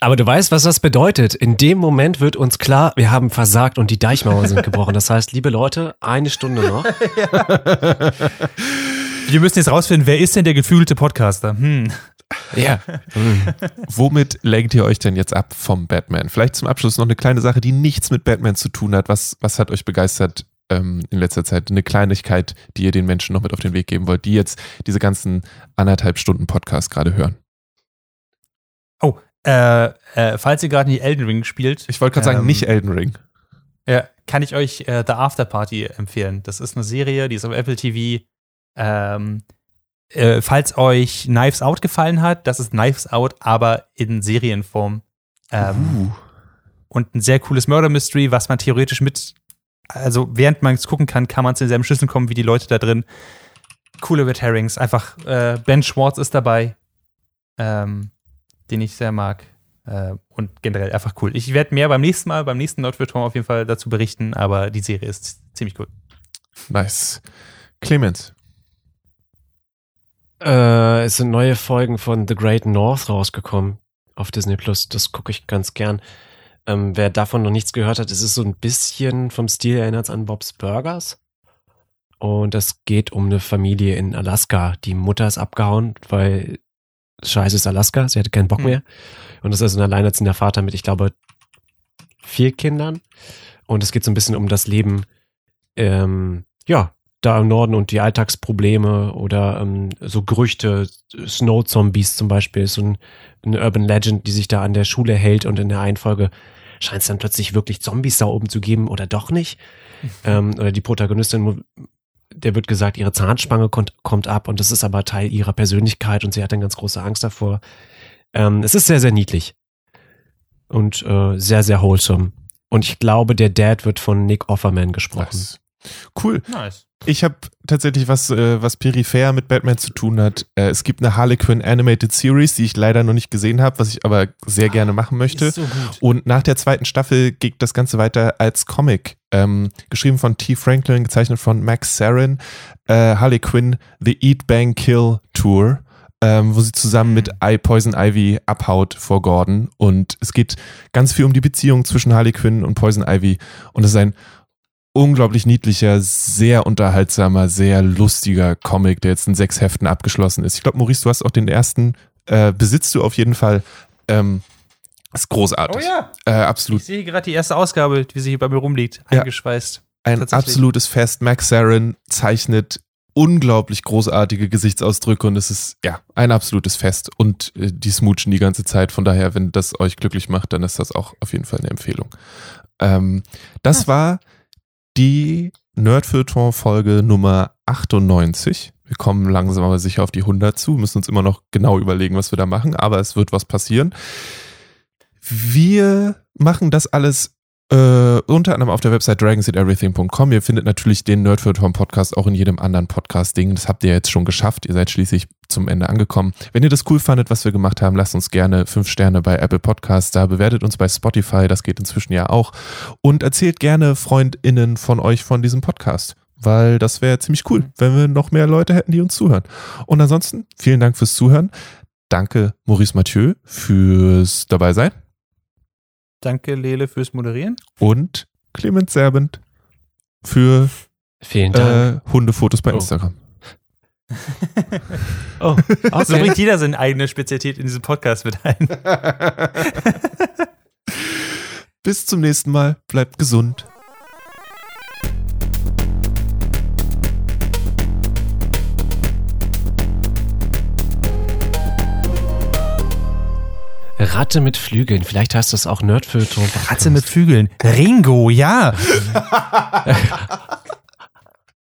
Aber du weißt, was das bedeutet. In dem Moment wird uns klar, wir haben versagt und die Deichmauern sind gebrochen. Das heißt, liebe Leute, eine Stunde noch. Wir müssen jetzt rausfinden, wer ist denn der gefühlte Podcaster? Hm. Ja. womit lenkt ihr euch denn jetzt ab vom Batman? Vielleicht zum Abschluss noch eine kleine Sache, die nichts mit Batman zu tun hat. Was, was hat euch begeistert ähm, in letzter Zeit? Eine Kleinigkeit, die ihr den Menschen noch mit auf den Weg geben wollt, die jetzt diese ganzen anderthalb Stunden Podcast gerade hören. Oh, äh, äh, falls ihr gerade nicht Elden Ring spielt, Ich wollte gerade sagen, Ähm, nicht Elden Ring. ja, kann ich euch äh, The After Party empfehlen. Das ist eine Serie, die ist auf Apple TV. Ähm, äh, falls euch Knives Out gefallen hat, das ist Knives Out, aber in Serienform. Ähm, uh. und ein sehr cooles Murder Mystery, was man theoretisch mit, also während man es gucken kann, kann man zu denselben Schlüsseln kommen wie die Leute da drin. Coole Red Herrings, einfach äh, Ben Schwartz ist dabei, ähm, den ich sehr mag. Äh, und generell einfach cool. Ich werde mehr beim nächsten Mal, beim nächsten Nordvirtual auf jeden Fall dazu berichten, aber die Serie ist ziemlich cool. Nice. Clemens. Äh, es sind neue Folgen von The Great North rausgekommen auf Disney Plus. Das gucke ich ganz gern. Ähm, wer davon noch nichts gehört hat, es ist so ein bisschen vom Stil erinnert an Bob's Burgers. Und es geht um eine Familie in Alaska. Die Mutter ist abgehauen, weil scheiße ist Alaska, sie hatte keinen Bock Hm. mehr. Und das ist ein alleinerziehender Vater mit, ich glaube, vier Kindern. Und es geht so ein bisschen um das Leben, ähm, ja, da im Norden und die Alltagsprobleme oder ähm, so Gerüchte, Snow Zombies zum Beispiel, ist so ein, eine Urban Legend, die sich da an der Schule hält und in der einen Folge scheint es dann plötzlich wirklich Zombies da oben zu geben oder doch nicht. ähm, oder die Protagonistin, der wird gesagt, ihre Zahnspange kommt, kommt ab und das ist aber Teil ihrer Persönlichkeit und sie hat dann ganz große Angst davor. Ähm, es ist sehr, sehr niedlich und äh, sehr, sehr wholesome. Und ich glaube, der Dad wird von Nick Offerman gesprochen. Nice. Cool. Nice. Ich habe tatsächlich was, äh, was peripher mit Batman zu tun hat. Äh, es gibt eine Harley Quinn Animated Series, die ich leider noch nicht gesehen habe, was ich aber sehr gerne machen möchte. so. Und nach der zweiten Staffel geht das Ganze weiter als Comic. Ähm, geschrieben von T. Franklin, gezeichnet von Max Sarin. Äh, Harley Quinn, The Eat Bang Kill Tour, ähm, wo sie zusammen mit I Poison Ivy abhaut vor Gordon. Und es geht ganz viel um die Beziehung zwischen Harley Quinn und Poison Ivy. Und es ist ein unglaublich niedlicher, sehr unterhaltsamer, sehr lustiger Comic, der jetzt in sechs Heften abgeschlossen ist. Ich glaube, Maurice, du hast auch den ersten, äh, besitzt du auf jeden Fall. Ähm, ist großartig. Oh ja. Äh, absolut. Ich sehe gerade die erste Ausgabe, wie sie hier bei mir rumliegt, Ja. eingeschweißt. Ein absolutes Fest. Max Sarin zeichnet unglaublich großartige Gesichtsausdrücke und es ist ja ein absolutes Fest und äh, die smoochen die ganze Zeit. Von daher, wenn das euch glücklich macht, dann ist das auch auf jeden Fall eine Empfehlung. Ähm, das war die Nerdfeuilleton Folge Nummer 98. Wir kommen langsam aber sicher auf die 100 zu, müssen uns immer noch genau überlegen, was wir da machen, aber es wird was passieren. Wir machen das alles äh, unter anderem auf der Website dragonseateverything.com. Ihr findet natürlich den Nerdfeuilleton Podcast auch in jedem anderen Podcast-Ding. Das habt ihr jetzt schon geschafft. Ihr seid schließlich zum Ende angekommen. Wenn ihr das cool fandet, was wir gemacht haben, lasst uns gerne fünf Sterne bei Apple Podcasts da. Bewertet uns bei Spotify. Das geht inzwischen ja auch. Und erzählt gerne FreundInnen von euch von diesem Podcast. Weil das wäre ziemlich cool, wenn wir noch mehr Leute hätten, die uns zuhören. Und ansonsten, vielen Dank fürs Zuhören. Danke, Maurice Mathieu, fürs dabei sein. Danke, Lele, fürs Moderieren. Und Clemens Serbent für Vielen Dank. äh, Hundefotos bei Oh. Instagram. oh, So bringt jeder seine eigene Spezialität in diesen Podcast mit ein. Bis zum nächsten Mal. Bleibt gesund. Ratte mit Flügeln. Vielleicht heißt das auch Nerdfeuilleton. Ratze mit Flügeln. Ringo, ja.